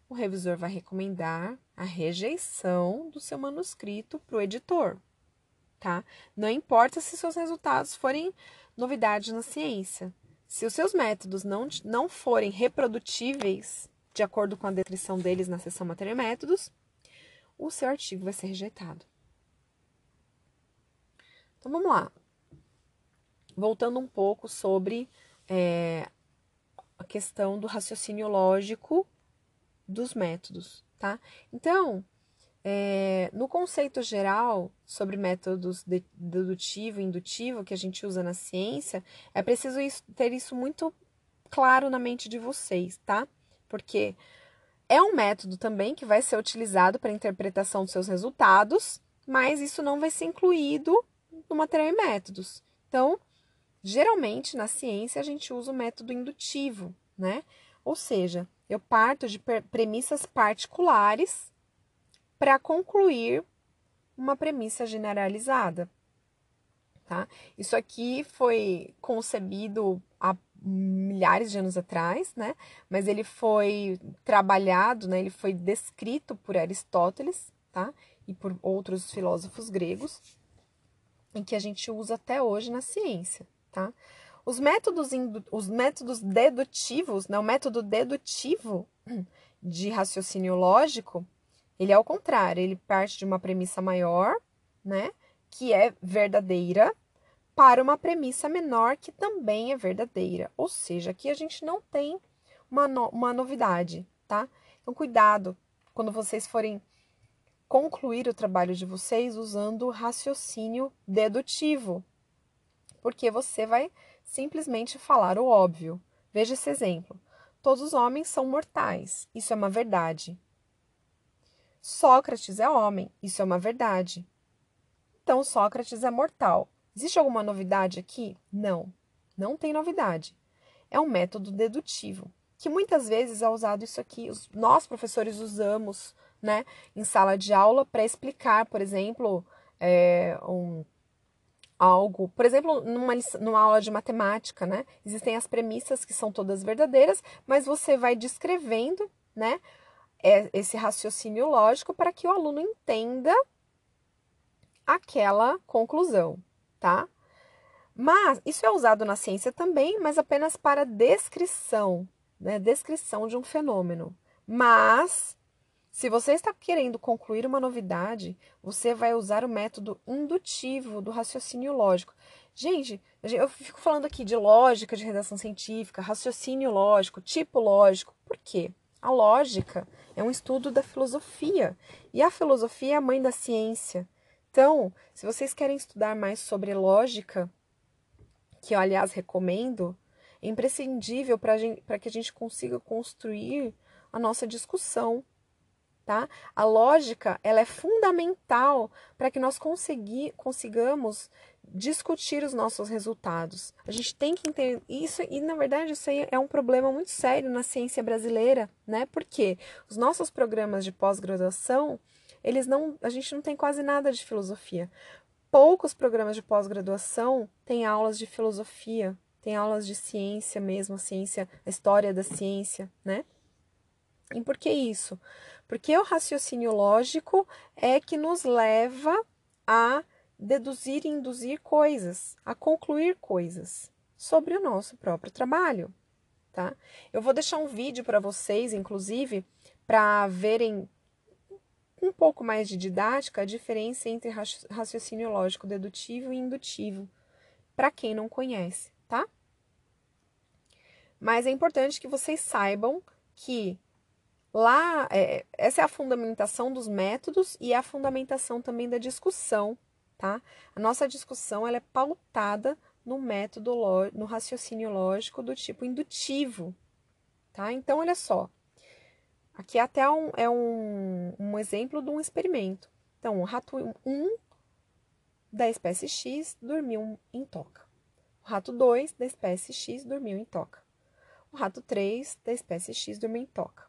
o revisor vai recomendar a rejeição do seu manuscrito para o editor, tá? Não importa se seus resultados forem novidades na ciência. Se os seus métodos não, não forem reprodutíveis, de acordo com a descrição deles na seção Matéria e Métodos, o seu artigo vai ser rejeitado. Então vamos lá. Voltando um pouco sobre é, a questão do raciocínio lógico dos métodos, tá? Então, é, no conceito geral sobre métodos dedutivo e indutivo que a gente usa na ciência, é preciso isso, ter isso muito claro na mente de vocês, tá? Porque é um método também que vai ser utilizado para interpretação dos seus resultados, mas isso não vai ser incluído no material e métodos. Então, geralmente na ciência a gente usa o método indutivo, né? Ou seja, eu parto de premissas particulares para concluir uma premissa generalizada. Tá? Isso aqui foi concebido há milhares de anos atrás, né? Mas ele foi trabalhado, né? Ele foi descrito por Aristóteles, tá? E por outros filósofos gregos em que a gente usa até hoje na ciência, tá? Os métodos, os métodos dedutivos, né, o método dedutivo de raciocínio lógico, ele é o contrário, ele parte de uma premissa maior, né, que é verdadeira, para uma premissa menor que também é verdadeira. Ou seja, aqui a gente não tem uma, no, uma novidade, tá? Então, cuidado quando vocês forem concluir o trabalho de vocês usando raciocínio dedutivo, porque você vai simplesmente falar o óbvio. Veja esse exemplo. Todos os homens são mortais. Isso é uma verdade. Sócrates é homem. Isso é uma verdade. Então, Sócrates é mortal. Existe alguma novidade aqui? Não, não tem novidade. É um método dedutivo, que muitas vezes é usado isso aqui, nós professores usamos né, em sala de aula para explicar, por exemplo, é, um, algo, por exemplo, numa, numa aula de matemática, né, existem as premissas que são todas verdadeiras, mas você vai descrevendo, né, esse raciocínio lógico para que o aluno entenda aquela conclusão, tá? Mas isso é usado na ciência também, mas apenas para descrição, né? Descrição de um fenômeno. Mas se você está querendo concluir uma novidade, você vai usar o método indutivo do raciocínio lógico. Gente, eu fico falando aqui de lógica de redação científica, raciocínio lógico, tipo lógico. Por quê? A lógica é um estudo da filosofia e a filosofia é a mãe da ciência. Então, se vocês querem estudar mais sobre lógica, que eu aliás recomendo, é imprescindível para que a gente consiga construir a nossa discussão, tá? A lógica, ela é fundamental para que nós consegui, consigamos discutir os nossos resultados. A gente tem que entender isso e na verdade isso aí é um problema muito sério na ciência brasileira, né? Porque os nossos programas de pós-graduação, eles não, a gente não tem quase nada de filosofia. Poucos programas de pós-graduação têm aulas de filosofia, tem aulas de ciência mesmo, a ciência, a história da ciência, né? E por que isso? Porque o raciocínio lógico é que nos leva a deduzir e induzir coisas, a concluir coisas sobre o nosso próprio trabalho, tá? Eu vou deixar um vídeo para vocês, inclusive, para verem um pouco mais de didática a diferença entre raciocínio lógico dedutivo e indutivo, para quem não conhece, tá? Mas é importante que vocês saibam que lá é, essa é a fundamentação dos métodos e a fundamentação também da discussão tá? A nossa discussão ela é pautada no método, no raciocínio lógico do tipo indutivo, tá? Então, olha só, aqui até um, é um, um exemplo de um experimento. Então, o rato 1 um da espécie X dormiu em toca. O rato 2 da espécie X dormiu em toca. O rato 3 da espécie X dormiu em toca.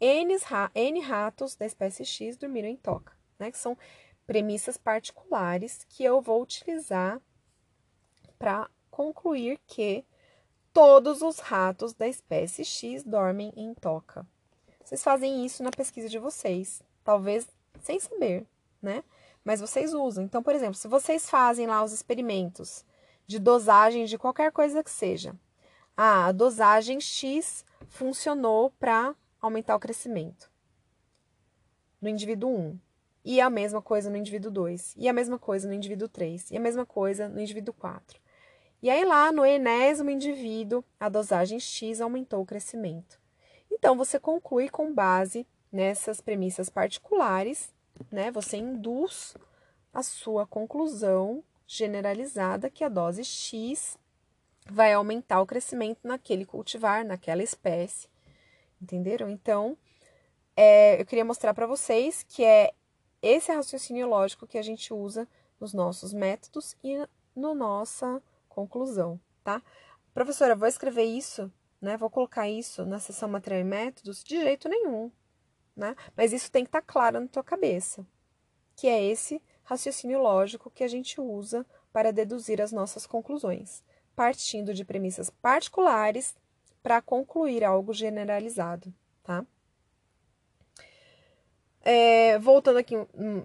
N, N ratos da espécie X dormiram em toca, né? Que são premissas particulares que eu vou utilizar para concluir que todos os ratos da espécie X dormem em toca. Vocês fazem isso na pesquisa de vocês, talvez sem saber, né? Mas vocês usam. Então, por exemplo, se vocês fazem lá os experimentos de dosagem de qualquer coisa que seja, ah, a dosagem X funcionou para aumentar o crescimento no indivíduo 1. E a mesma coisa no indivíduo 2, e a mesma coisa no indivíduo 3, e a mesma coisa no indivíduo 4. E aí lá no enésimo indivíduo, a dosagem X aumentou o crescimento. Então você conclui com base nessas premissas particulares, né? Você induz a sua conclusão generalizada que a dose X vai aumentar o crescimento naquele cultivar, naquela espécie. Entenderam? Então, é, eu queria mostrar para vocês que é esse é o raciocínio lógico que a gente usa nos nossos métodos e na nossa conclusão, tá? Professora, vou escrever isso, né? Vou colocar isso na seção material e métodos? De jeito nenhum, né? Mas isso tem que estar tá claro na tua cabeça, que é esse raciocínio lógico que a gente usa para deduzir as nossas conclusões, partindo de premissas particulares para concluir algo generalizado, tá? É, voltando aqui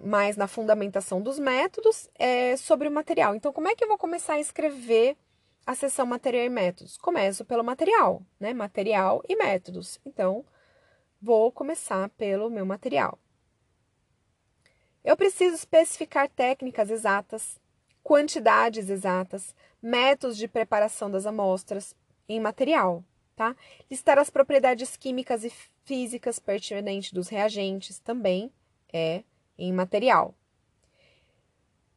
mais na fundamentação dos métodos, é, sobre o material. Então, como é que eu vou começar a escrever a seção material e métodos? Começo pelo material, né? Material e métodos. Então, vou começar pelo meu material. Eu preciso especificar técnicas exatas, quantidades exatas, métodos de preparação das amostras em material, tá? Listar as propriedades químicas e físicas pertinentes dos reagentes também é em material.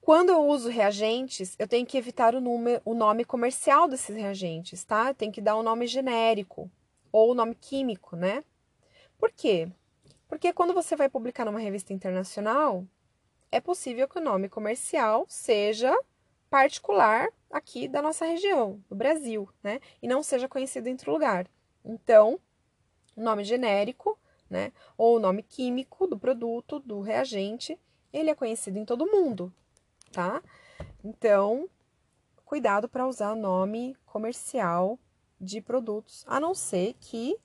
Quando eu uso reagentes, eu tenho que evitar o, o nome comercial desses reagentes, tá? Eu tenho que dar um nome genérico ou o nome químico, né? Por quê? Porque quando você vai publicar numa revista internacional, é possível que o nome comercial seja particular aqui da nossa região, do Brasil, né? E não seja conhecido em outro lugar. Então, nome genérico, né? Ou o nome químico do produto, do reagente, ele é conhecido em todo mundo, tá? Então, cuidado para usar nome comercial de produtos, a não ser que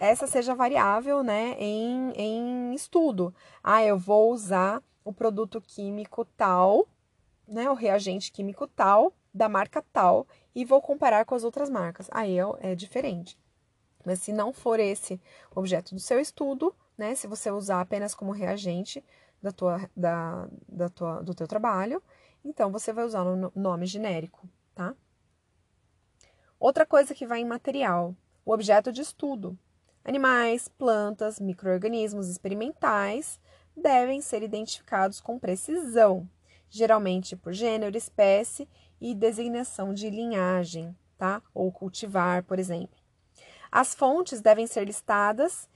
essa seja variável, né, em, em estudo. Ah, eu vou usar o produto químico tal, né, o reagente químico tal, da marca tal, e vou comparar com as outras marcas. Aí é, é diferente. Mas se não for esse objeto do seu estudo, né, se você usar apenas como reagente da tua, da, da tua, do teu trabalho, então você vai usar o nome genérico, tá? Outra coisa que vai em material, o objeto de estudo. Animais, plantas, micro-organismos experimentais devem ser identificados com precisão, geralmente por gênero, espécie e designação de linhagem, tá? Ou cultivar, por exemplo. As fontes devem ser listadas,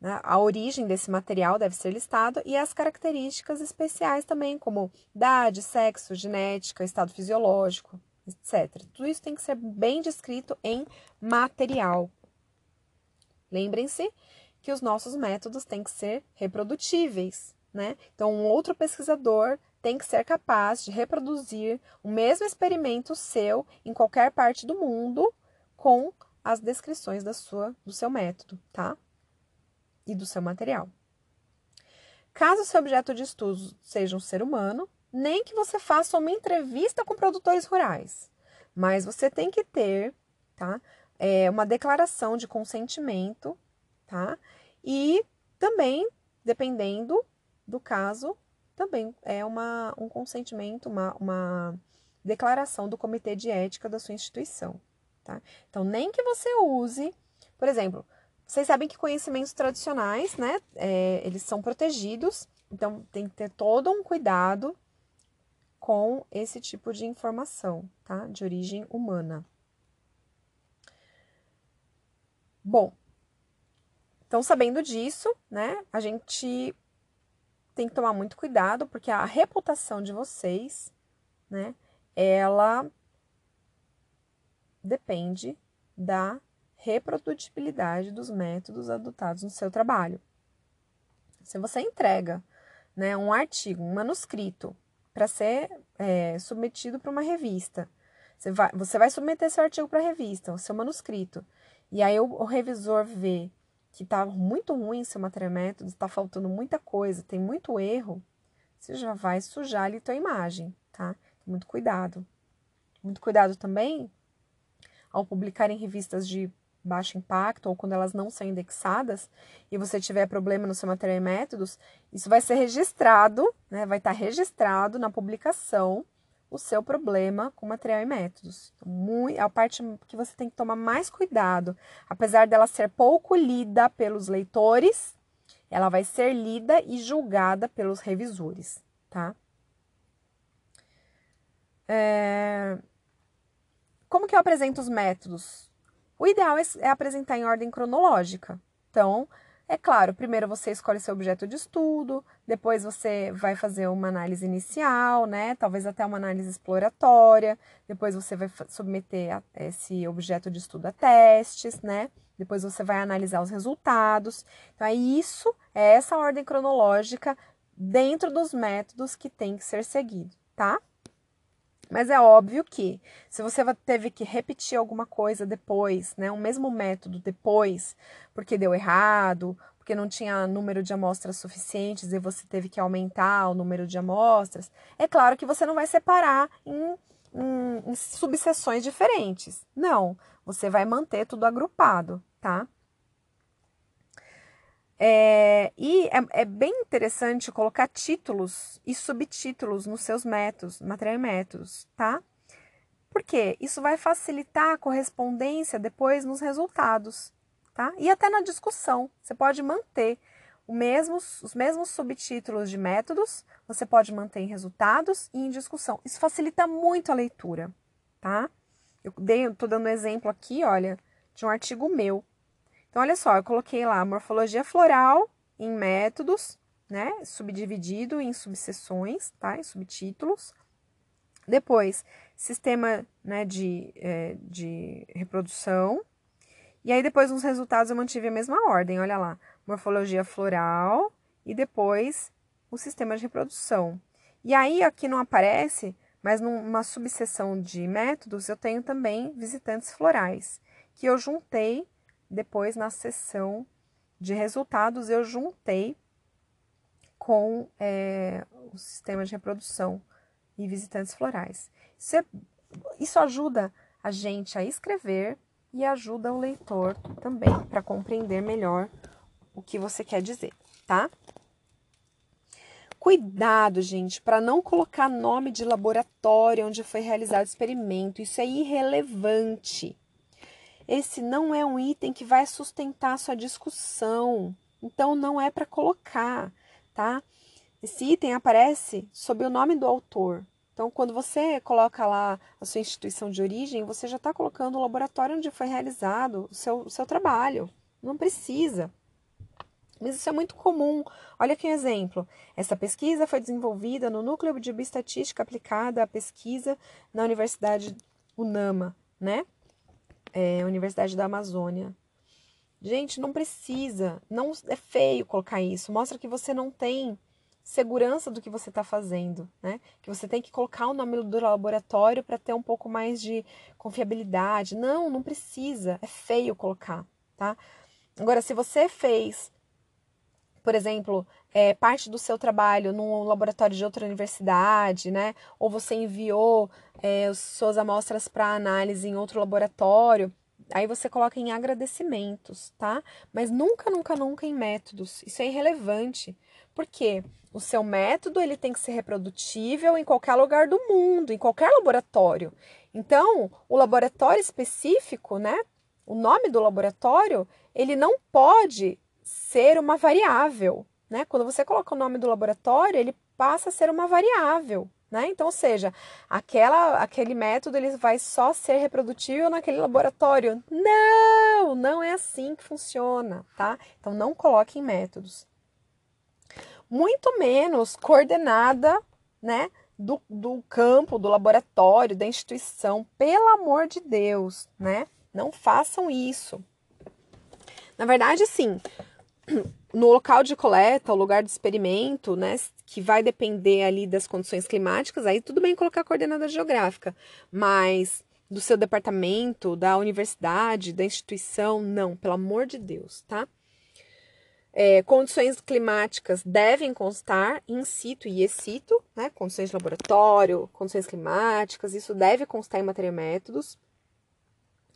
né? a origem desse material deve ser listada e as características especiais também, como idade, sexo, genética, estado fisiológico, etc. Tudo isso tem que ser bem descrito em material. Lembrem-se que os nossos métodos têm que ser reprodutíveis, né? Então, um outro pesquisador tem que ser capaz de reproduzir o mesmo experimento seu em qualquer parte do mundo com as descrições da sua, do seu método, tá? E do seu material. Caso o seu objeto de estudo seja um ser humano, nem que você faça uma entrevista com produtores rurais, mas você tem que ter, tá? É, uma declaração de consentimento, tá? E também, dependendo do caso, também é uma, um consentimento, uma, uma declaração do comitê de ética da sua instituição. Tá? Então, nem que você use, por exemplo, vocês sabem que conhecimentos tradicionais, né, é, eles são protegidos, então tem que ter todo um cuidado com esse tipo de informação, tá, de origem humana. Bom, então sabendo disso, né, a gente tem que tomar muito cuidado, porque a reputação de vocês, né, ela depende da reprodutibilidade dos métodos adotados no seu trabalho. Se você entrega né, um artigo, um manuscrito, para ser é, submetido para uma revista, você vai, você vai submeter seu artigo para a revista, o seu manuscrito, e aí o, o revisor vê que está muito ruim seu material está faltando muita coisa, tem muito erro, você já vai sujar ali tua imagem, tá? Muito cuidado. Muito cuidado também ao publicar em revistas de baixo impacto ou quando elas não são indexadas e você tiver problema no seu material e métodos, isso vai ser registrado, né? Vai estar registrado na publicação o seu problema com material e métodos. Então, muito, a parte que você tem que tomar mais cuidado, apesar dela ser pouco lida pelos leitores, ela vai ser lida e julgada pelos revisores, tá? É... Como que eu apresento os métodos? O ideal é, é apresentar em ordem cronológica. Então, é claro, primeiro você escolhe seu objeto de estudo, depois você vai fazer uma análise inicial, né? Talvez até uma análise exploratória, depois você vai submeter esse objeto de estudo a testes, né? Depois você vai analisar os resultados. Então, é isso, é essa ordem cronológica dentro dos métodos que tem que ser seguido, tá? Mas é óbvio que se você teve que repetir alguma coisa depois, né, o mesmo método depois, porque deu errado, porque não tinha número de amostras suficientes e você teve que aumentar o número de amostras, é claro que você não vai separar em, em, em subseções diferentes. Não, você vai manter tudo agrupado, tá? É, e é, é, bem interessante colocar títulos e subtítulos nos seus métodos, material e métodos, tá? Porque isso vai facilitar a correspondência depois nos resultados, tá? E até na discussão. Você pode manter mesmo, os mesmos subtítulos de métodos, você pode manter em resultados e em discussão. Isso facilita muito a leitura, tá? Eu tô dando um exemplo aqui, olha, de um artigo meu então, olha só, eu coloquei lá morfologia floral em métodos, né? Subdividido em subseções, tá? Em subtítulos. Depois, sistema né, de, é, de reprodução. E aí, depois, nos resultados, eu mantive a mesma ordem. Olha lá, morfologia floral e depois o sistema de reprodução. E aí, aqui não aparece, mas numa subseção de métodos, eu tenho também visitantes florais, que eu juntei depois, na sessão de resultados, eu juntei com é, o sistema de reprodução e visitantes florais. Isso, é, isso ajuda a gente a escrever e ajuda o leitor também para compreender melhor o que você quer dizer, tá? Cuidado, gente, para não colocar nome de laboratório onde foi realizado o experimento. Isso é irrelevante. Esse não é um item que vai sustentar a sua discussão. Então não é para colocar, tá? Esse item aparece sob o nome do autor, Então, quando você coloca lá a sua instituição de origem, você já está colocando o laboratório onde foi realizado o seu, o seu trabalho. Não precisa. Mas isso é muito comum. Olha aqui um exemplo. Essa pesquisa foi desenvolvida no Núcleo de Bioestatística aplicada à pesquisa na Universidade UNAMA, né? É, Universidade da Amazônia. Gente, não precisa. Não é feio colocar isso. Mostra que você não tem segurança do que você está fazendo, né? Que você tem que colocar o nome do laboratório para ter um pouco mais de confiabilidade. Não, não precisa. É feio colocar, tá? Agora, se você fez, por exemplo, é, parte do seu trabalho num laboratório de outra universidade, né? Ou você enviou é, suas amostras para análise em outro laboratório, aí você coloca em agradecimentos, tá? Mas nunca, nunca, nunca em métodos. Isso é irrelevante. Por quê? O seu método ele tem que ser reprodutível em qualquer lugar do mundo, em qualquer laboratório. Então, o laboratório específico, né? O nome do laboratório, ele não pode ser uma variável, né? Quando você coloca o nome do laboratório, ele passa a ser uma variável, né? Então, ou seja, aquela, aquele método ele vai só ser reprodutível naquele laboratório. Não, não é assim que funciona, tá? Então, não coloque em métodos muito menos coordenada, né? Do, do campo, do laboratório, da instituição. Pelo amor de Deus, né? Não façam isso. Na verdade, sim, no local de coleta, o lugar de experimento, né, que vai depender ali das condições climáticas, aí tudo bem colocar coordenada geográfica, mas do seu departamento, da universidade, da instituição, não, pelo amor de Deus, tá? É, condições climáticas devem constar in situ e excito, né? Condições de laboratório, condições climáticas, isso deve constar em matéria métodos.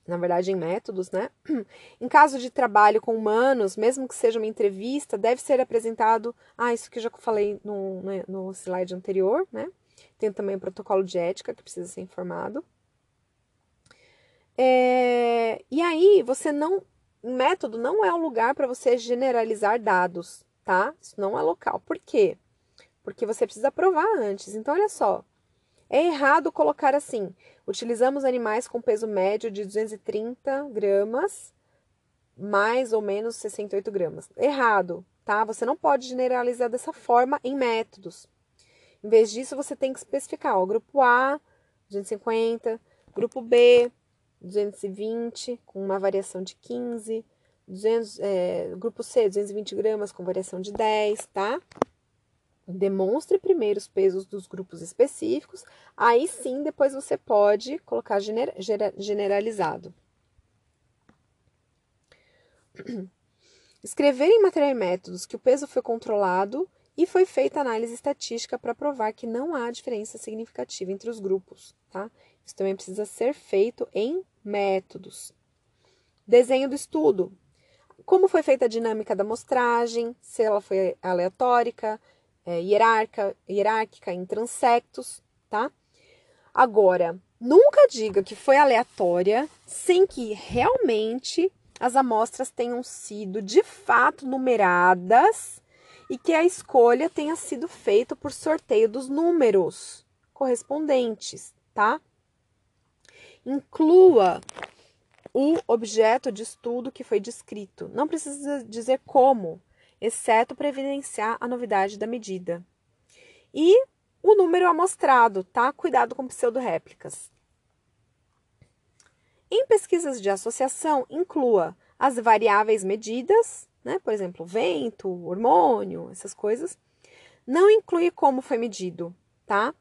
Na verdade, em métodos, né? Em caso de trabalho com humanos, mesmo que seja uma entrevista, deve ser apresentado. Ah, isso que eu já falei no, no, no slide anterior, né? Tem também o protocolo de ética que precisa ser informado. É, e aí, você não método não é um lugar para você generalizar dados, tá? Isso não é local. Por quê? Porque você precisa provar antes. Então, olha só. É errado colocar assim: utilizamos animais com peso médio de 230 gramas, mais ou menos 68 gramas. Errado, tá? Você não pode generalizar dessa forma em métodos. Em vez disso, você tem que especificar: ó, grupo A, 250, grupo B, 220 com uma variação de 15, 200, é, grupo C, 220 gramas com variação de 10, tá? Demonstre primeiro os pesos dos grupos específicos, aí sim depois você pode colocar gener, generalizado. Escrever em matéria e métodos que o peso foi controlado e foi feita análise estatística para provar que não há diferença significativa entre os grupos, tá? Isso também precisa ser feito em métodos. Desenho do estudo. Como foi feita a dinâmica da amostragem, se ela foi aleatórica, é, hierárquica, hierárquica em transectos, tá? Agora, nunca diga que foi aleatória sem que realmente as amostras tenham sido de fato numeradas e que a escolha tenha sido feita por sorteio dos números correspondentes, tá? Inclua o objeto de estudo que foi descrito. Não precisa dizer como, exceto para evidenciar a novidade da medida. E o número amostrado, tá? Cuidado com pseudo-réplicas. Em pesquisas de associação, inclua as variáveis medidas, né? por exemplo, vento, hormônio, essas coisas. Não inclui como foi medido, tá?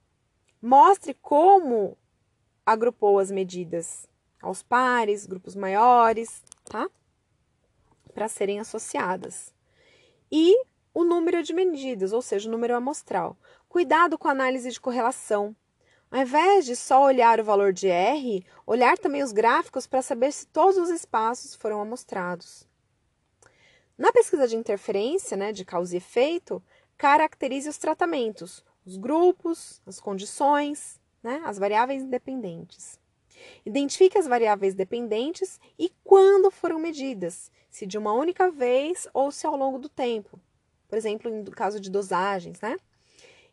Mostre como agrupou as medidas aos pares, grupos maiores, tá? Para serem associadas. E o número de medidas, ou seja, o número amostral. Cuidado com a análise de correlação. Ao invés de só olhar o valor de R, olhar também os gráficos para saber se todos os espaços foram amostrados. Na pesquisa de interferência, né, de causa e efeito, caracterize os tratamentos, os grupos, as condições, né? as variáveis independentes. Identifique as variáveis dependentes e quando foram medidas, se de uma única vez ou se ao longo do tempo, por exemplo, no caso de dosagens, né?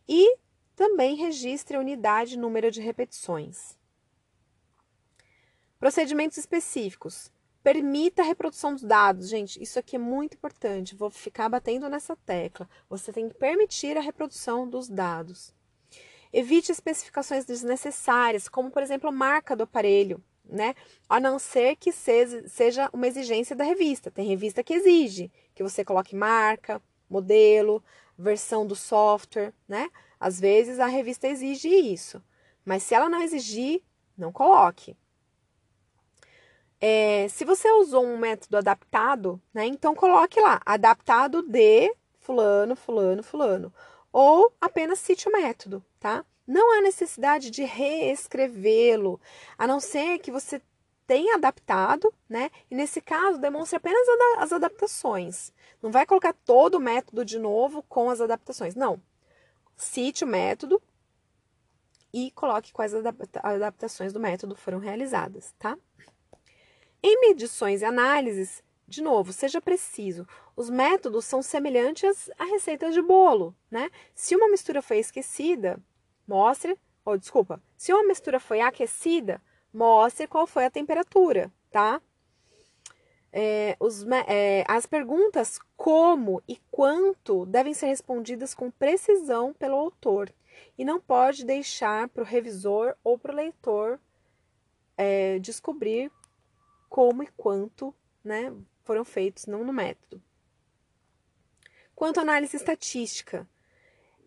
E também registre a unidade e número de repetições. Procedimentos específicos. Permita a reprodução dos dados. Gente, isso aqui é muito importante. Vou ficar batendo nessa tecla. Você tem que permitir a reprodução dos dados. Evite especificações desnecessárias, como, por exemplo, marca do aparelho, né? A não ser que seja uma exigência da revista. Tem revista que exige que você coloque marca, modelo, versão do software, né? Às vezes a revista exige isso, mas se ela não exigir, não coloque. É, se você usou um método adaptado, né, então coloque lá, adaptado de fulano, fulano, fulano. Ou apenas cite o método, tá? Não há necessidade de reescrevê-lo, a não ser que você tenha adaptado, né? E nesse caso, demonstre apenas as adaptações. Não vai colocar todo o método de novo com as adaptações. Não. Cite o método e coloque quais adaptações do método foram realizadas, tá? Em medições e análises, de novo, seja preciso. Os métodos são semelhantes a receitas de bolo, né? Se uma mistura foi esquecida, mostre, ou desculpa, se uma mistura foi aquecida, mostre qual foi a temperatura, tá? É, os, é, as perguntas como e quanto devem ser respondidas com precisão pelo autor e não pode deixar para o revisor ou para o leitor é, descobrir como e quanto né, foram feitos, não no método. Quanto à análise estatística,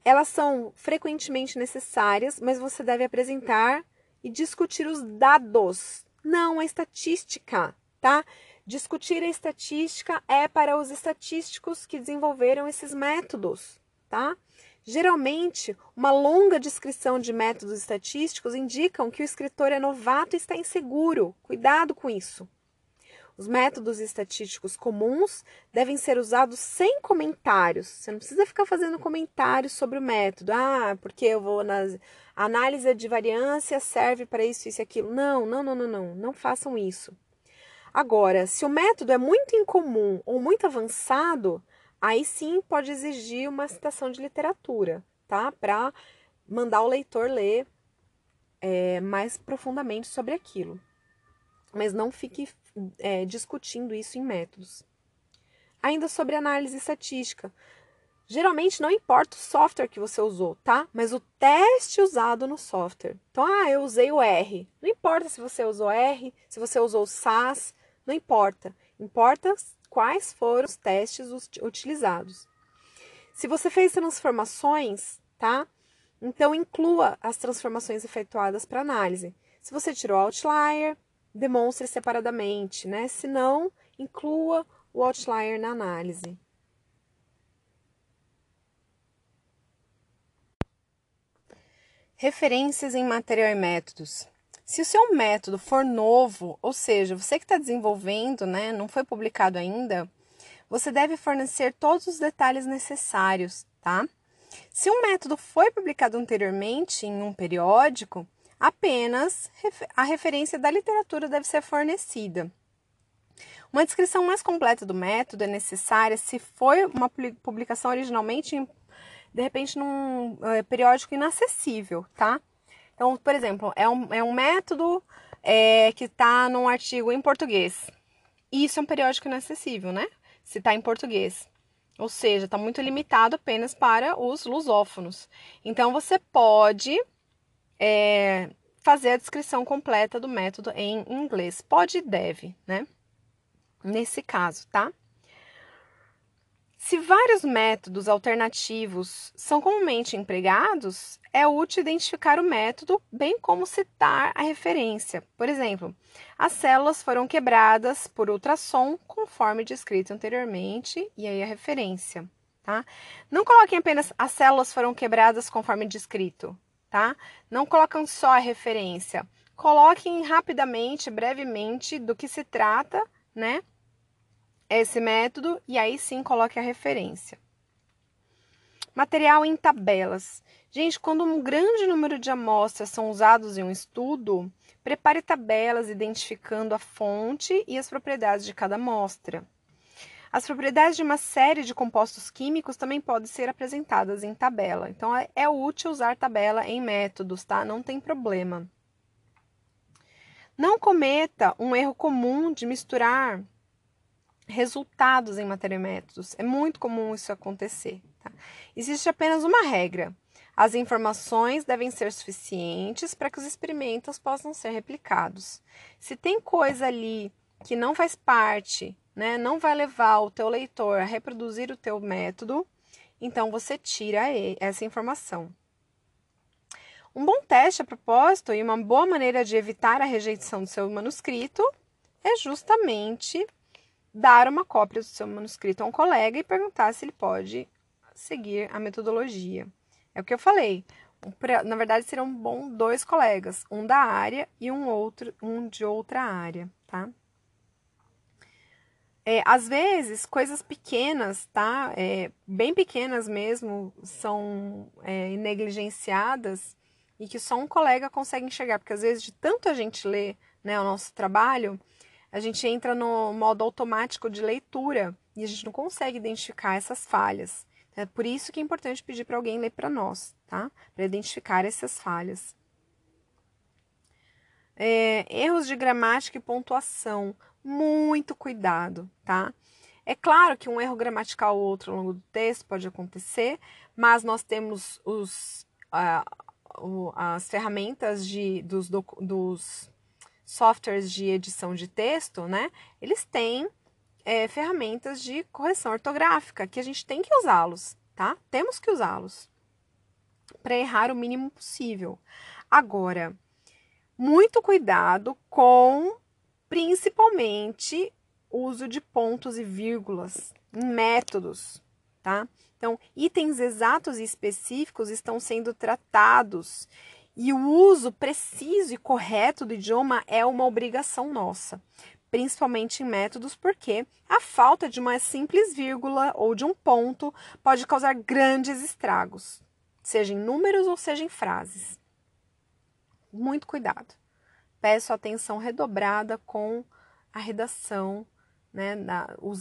elas são frequentemente necessárias, mas você deve apresentar e discutir os dados, não a estatística, tá? Discutir a estatística é para os estatísticos que desenvolveram esses métodos, tá? Geralmente, uma longa descrição de métodos estatísticos indicam que o escritor é novato e está inseguro. Cuidado com isso. Os métodos estatísticos comuns devem ser usados sem comentários. Você não precisa ficar fazendo comentários sobre o método. Ah, porque eu vou nas a análise de variância serve para isso, isso e aquilo. Não, não, não, não, não. Não façam isso. Agora, se o método é muito incomum ou muito avançado, aí sim pode exigir uma citação de literatura, tá? Para mandar o leitor ler é, mais profundamente sobre aquilo. Mas não fique é, discutindo isso em métodos. Ainda sobre análise estatística. Geralmente não importa o software que você usou, tá? Mas o teste usado no software. Então, ah, eu usei o R. Não importa se você usou R, se você usou o SAS, não importa. Importa quais foram os testes utilizados. Se você fez transformações, tá? Então inclua as transformações efetuadas para análise. Se você tirou outlier, demonstre separadamente, né? Se não, inclua o outlier na análise. Referências em material e métodos. Se o seu método for novo, ou seja, você que está desenvolvendo, né, não foi publicado ainda, você deve fornecer todos os detalhes necessários, tá? Se um método foi publicado anteriormente em um periódico, apenas a referência da literatura deve ser fornecida. Uma descrição mais completa do método é necessária se foi uma publicação originalmente, de repente, num é, periódico inacessível, tá? Então, por exemplo, é um, é um método é, que está num artigo em português. Isso é um periódico inacessível, né? Se está em português. Ou seja, está muito limitado apenas para os lusófonos. Então, você pode é, fazer a descrição completa do método em inglês. Pode e deve, né? Nesse caso, tá? Se vários métodos alternativos são comumente empregados, é útil identificar o método, bem como citar a referência. Por exemplo, as células foram quebradas por ultrassom, conforme descrito anteriormente, e aí a referência. Tá? Não coloquem apenas as células foram quebradas conforme descrito tá? Não colocam só a referência. Coloquem rapidamente, brevemente, do que se trata, né? Esse método, e aí sim coloque a referência. Material em tabelas. Gente, quando um grande número de amostras são usados em um estudo, prepare tabelas identificando a fonte e as propriedades de cada amostra. As propriedades de uma série de compostos químicos também podem ser apresentadas em tabela. Então, é, é útil usar tabela em métodos, tá? Não tem problema. Não cometa um erro comum de misturar resultados em matéria e métodos. É muito comum isso acontecer. Tá? Existe apenas uma regra. As informações devem ser suficientes para que os experimentos possam ser replicados. Se tem coisa ali que não faz parte, né, não vai levar o teu leitor a reproduzir o teu método, então você tira essa informação. Um bom teste a propósito e uma boa maneira de evitar a rejeição do seu manuscrito é justamente dar uma cópia do seu manuscrito a um colega e perguntar se ele pode seguir a metodologia. É o que eu falei. Na verdade, serão bom dois colegas, um da área e um outro, um de outra área, tá? É, às vezes, coisas pequenas, tá? É, bem pequenas mesmo, são é, negligenciadas e que só um colega consegue enxergar, porque às vezes, de tanto a gente ler né, o nosso trabalho, a gente entra no modo automático de leitura e a gente não consegue identificar essas falhas. É por isso que é importante pedir para alguém ler para nós, tá? Para identificar essas falhas. É, erros de gramática e pontuação. Muito cuidado, tá? É claro que um erro gramatical ou outro ao longo do texto pode acontecer, mas nós temos os, uh, as ferramentas de, dos, dos softwares de edição de texto, né? Eles têm é, ferramentas de correção ortográfica que a gente tem que usá-los, tá? Temos que usá-los para errar o mínimo possível. Agora, muito cuidado com principalmente uso de pontos e vírgulas métodos, tá? Então, itens exatos e específicos estão sendo tratados e o uso preciso e correto do idioma é uma obrigação nossa, principalmente em métodos, porque a falta de uma simples vírgula ou de um ponto pode causar grandes estragos, seja em números ou seja em frases. Muito cuidado. Peço atenção redobrada com a redação, né,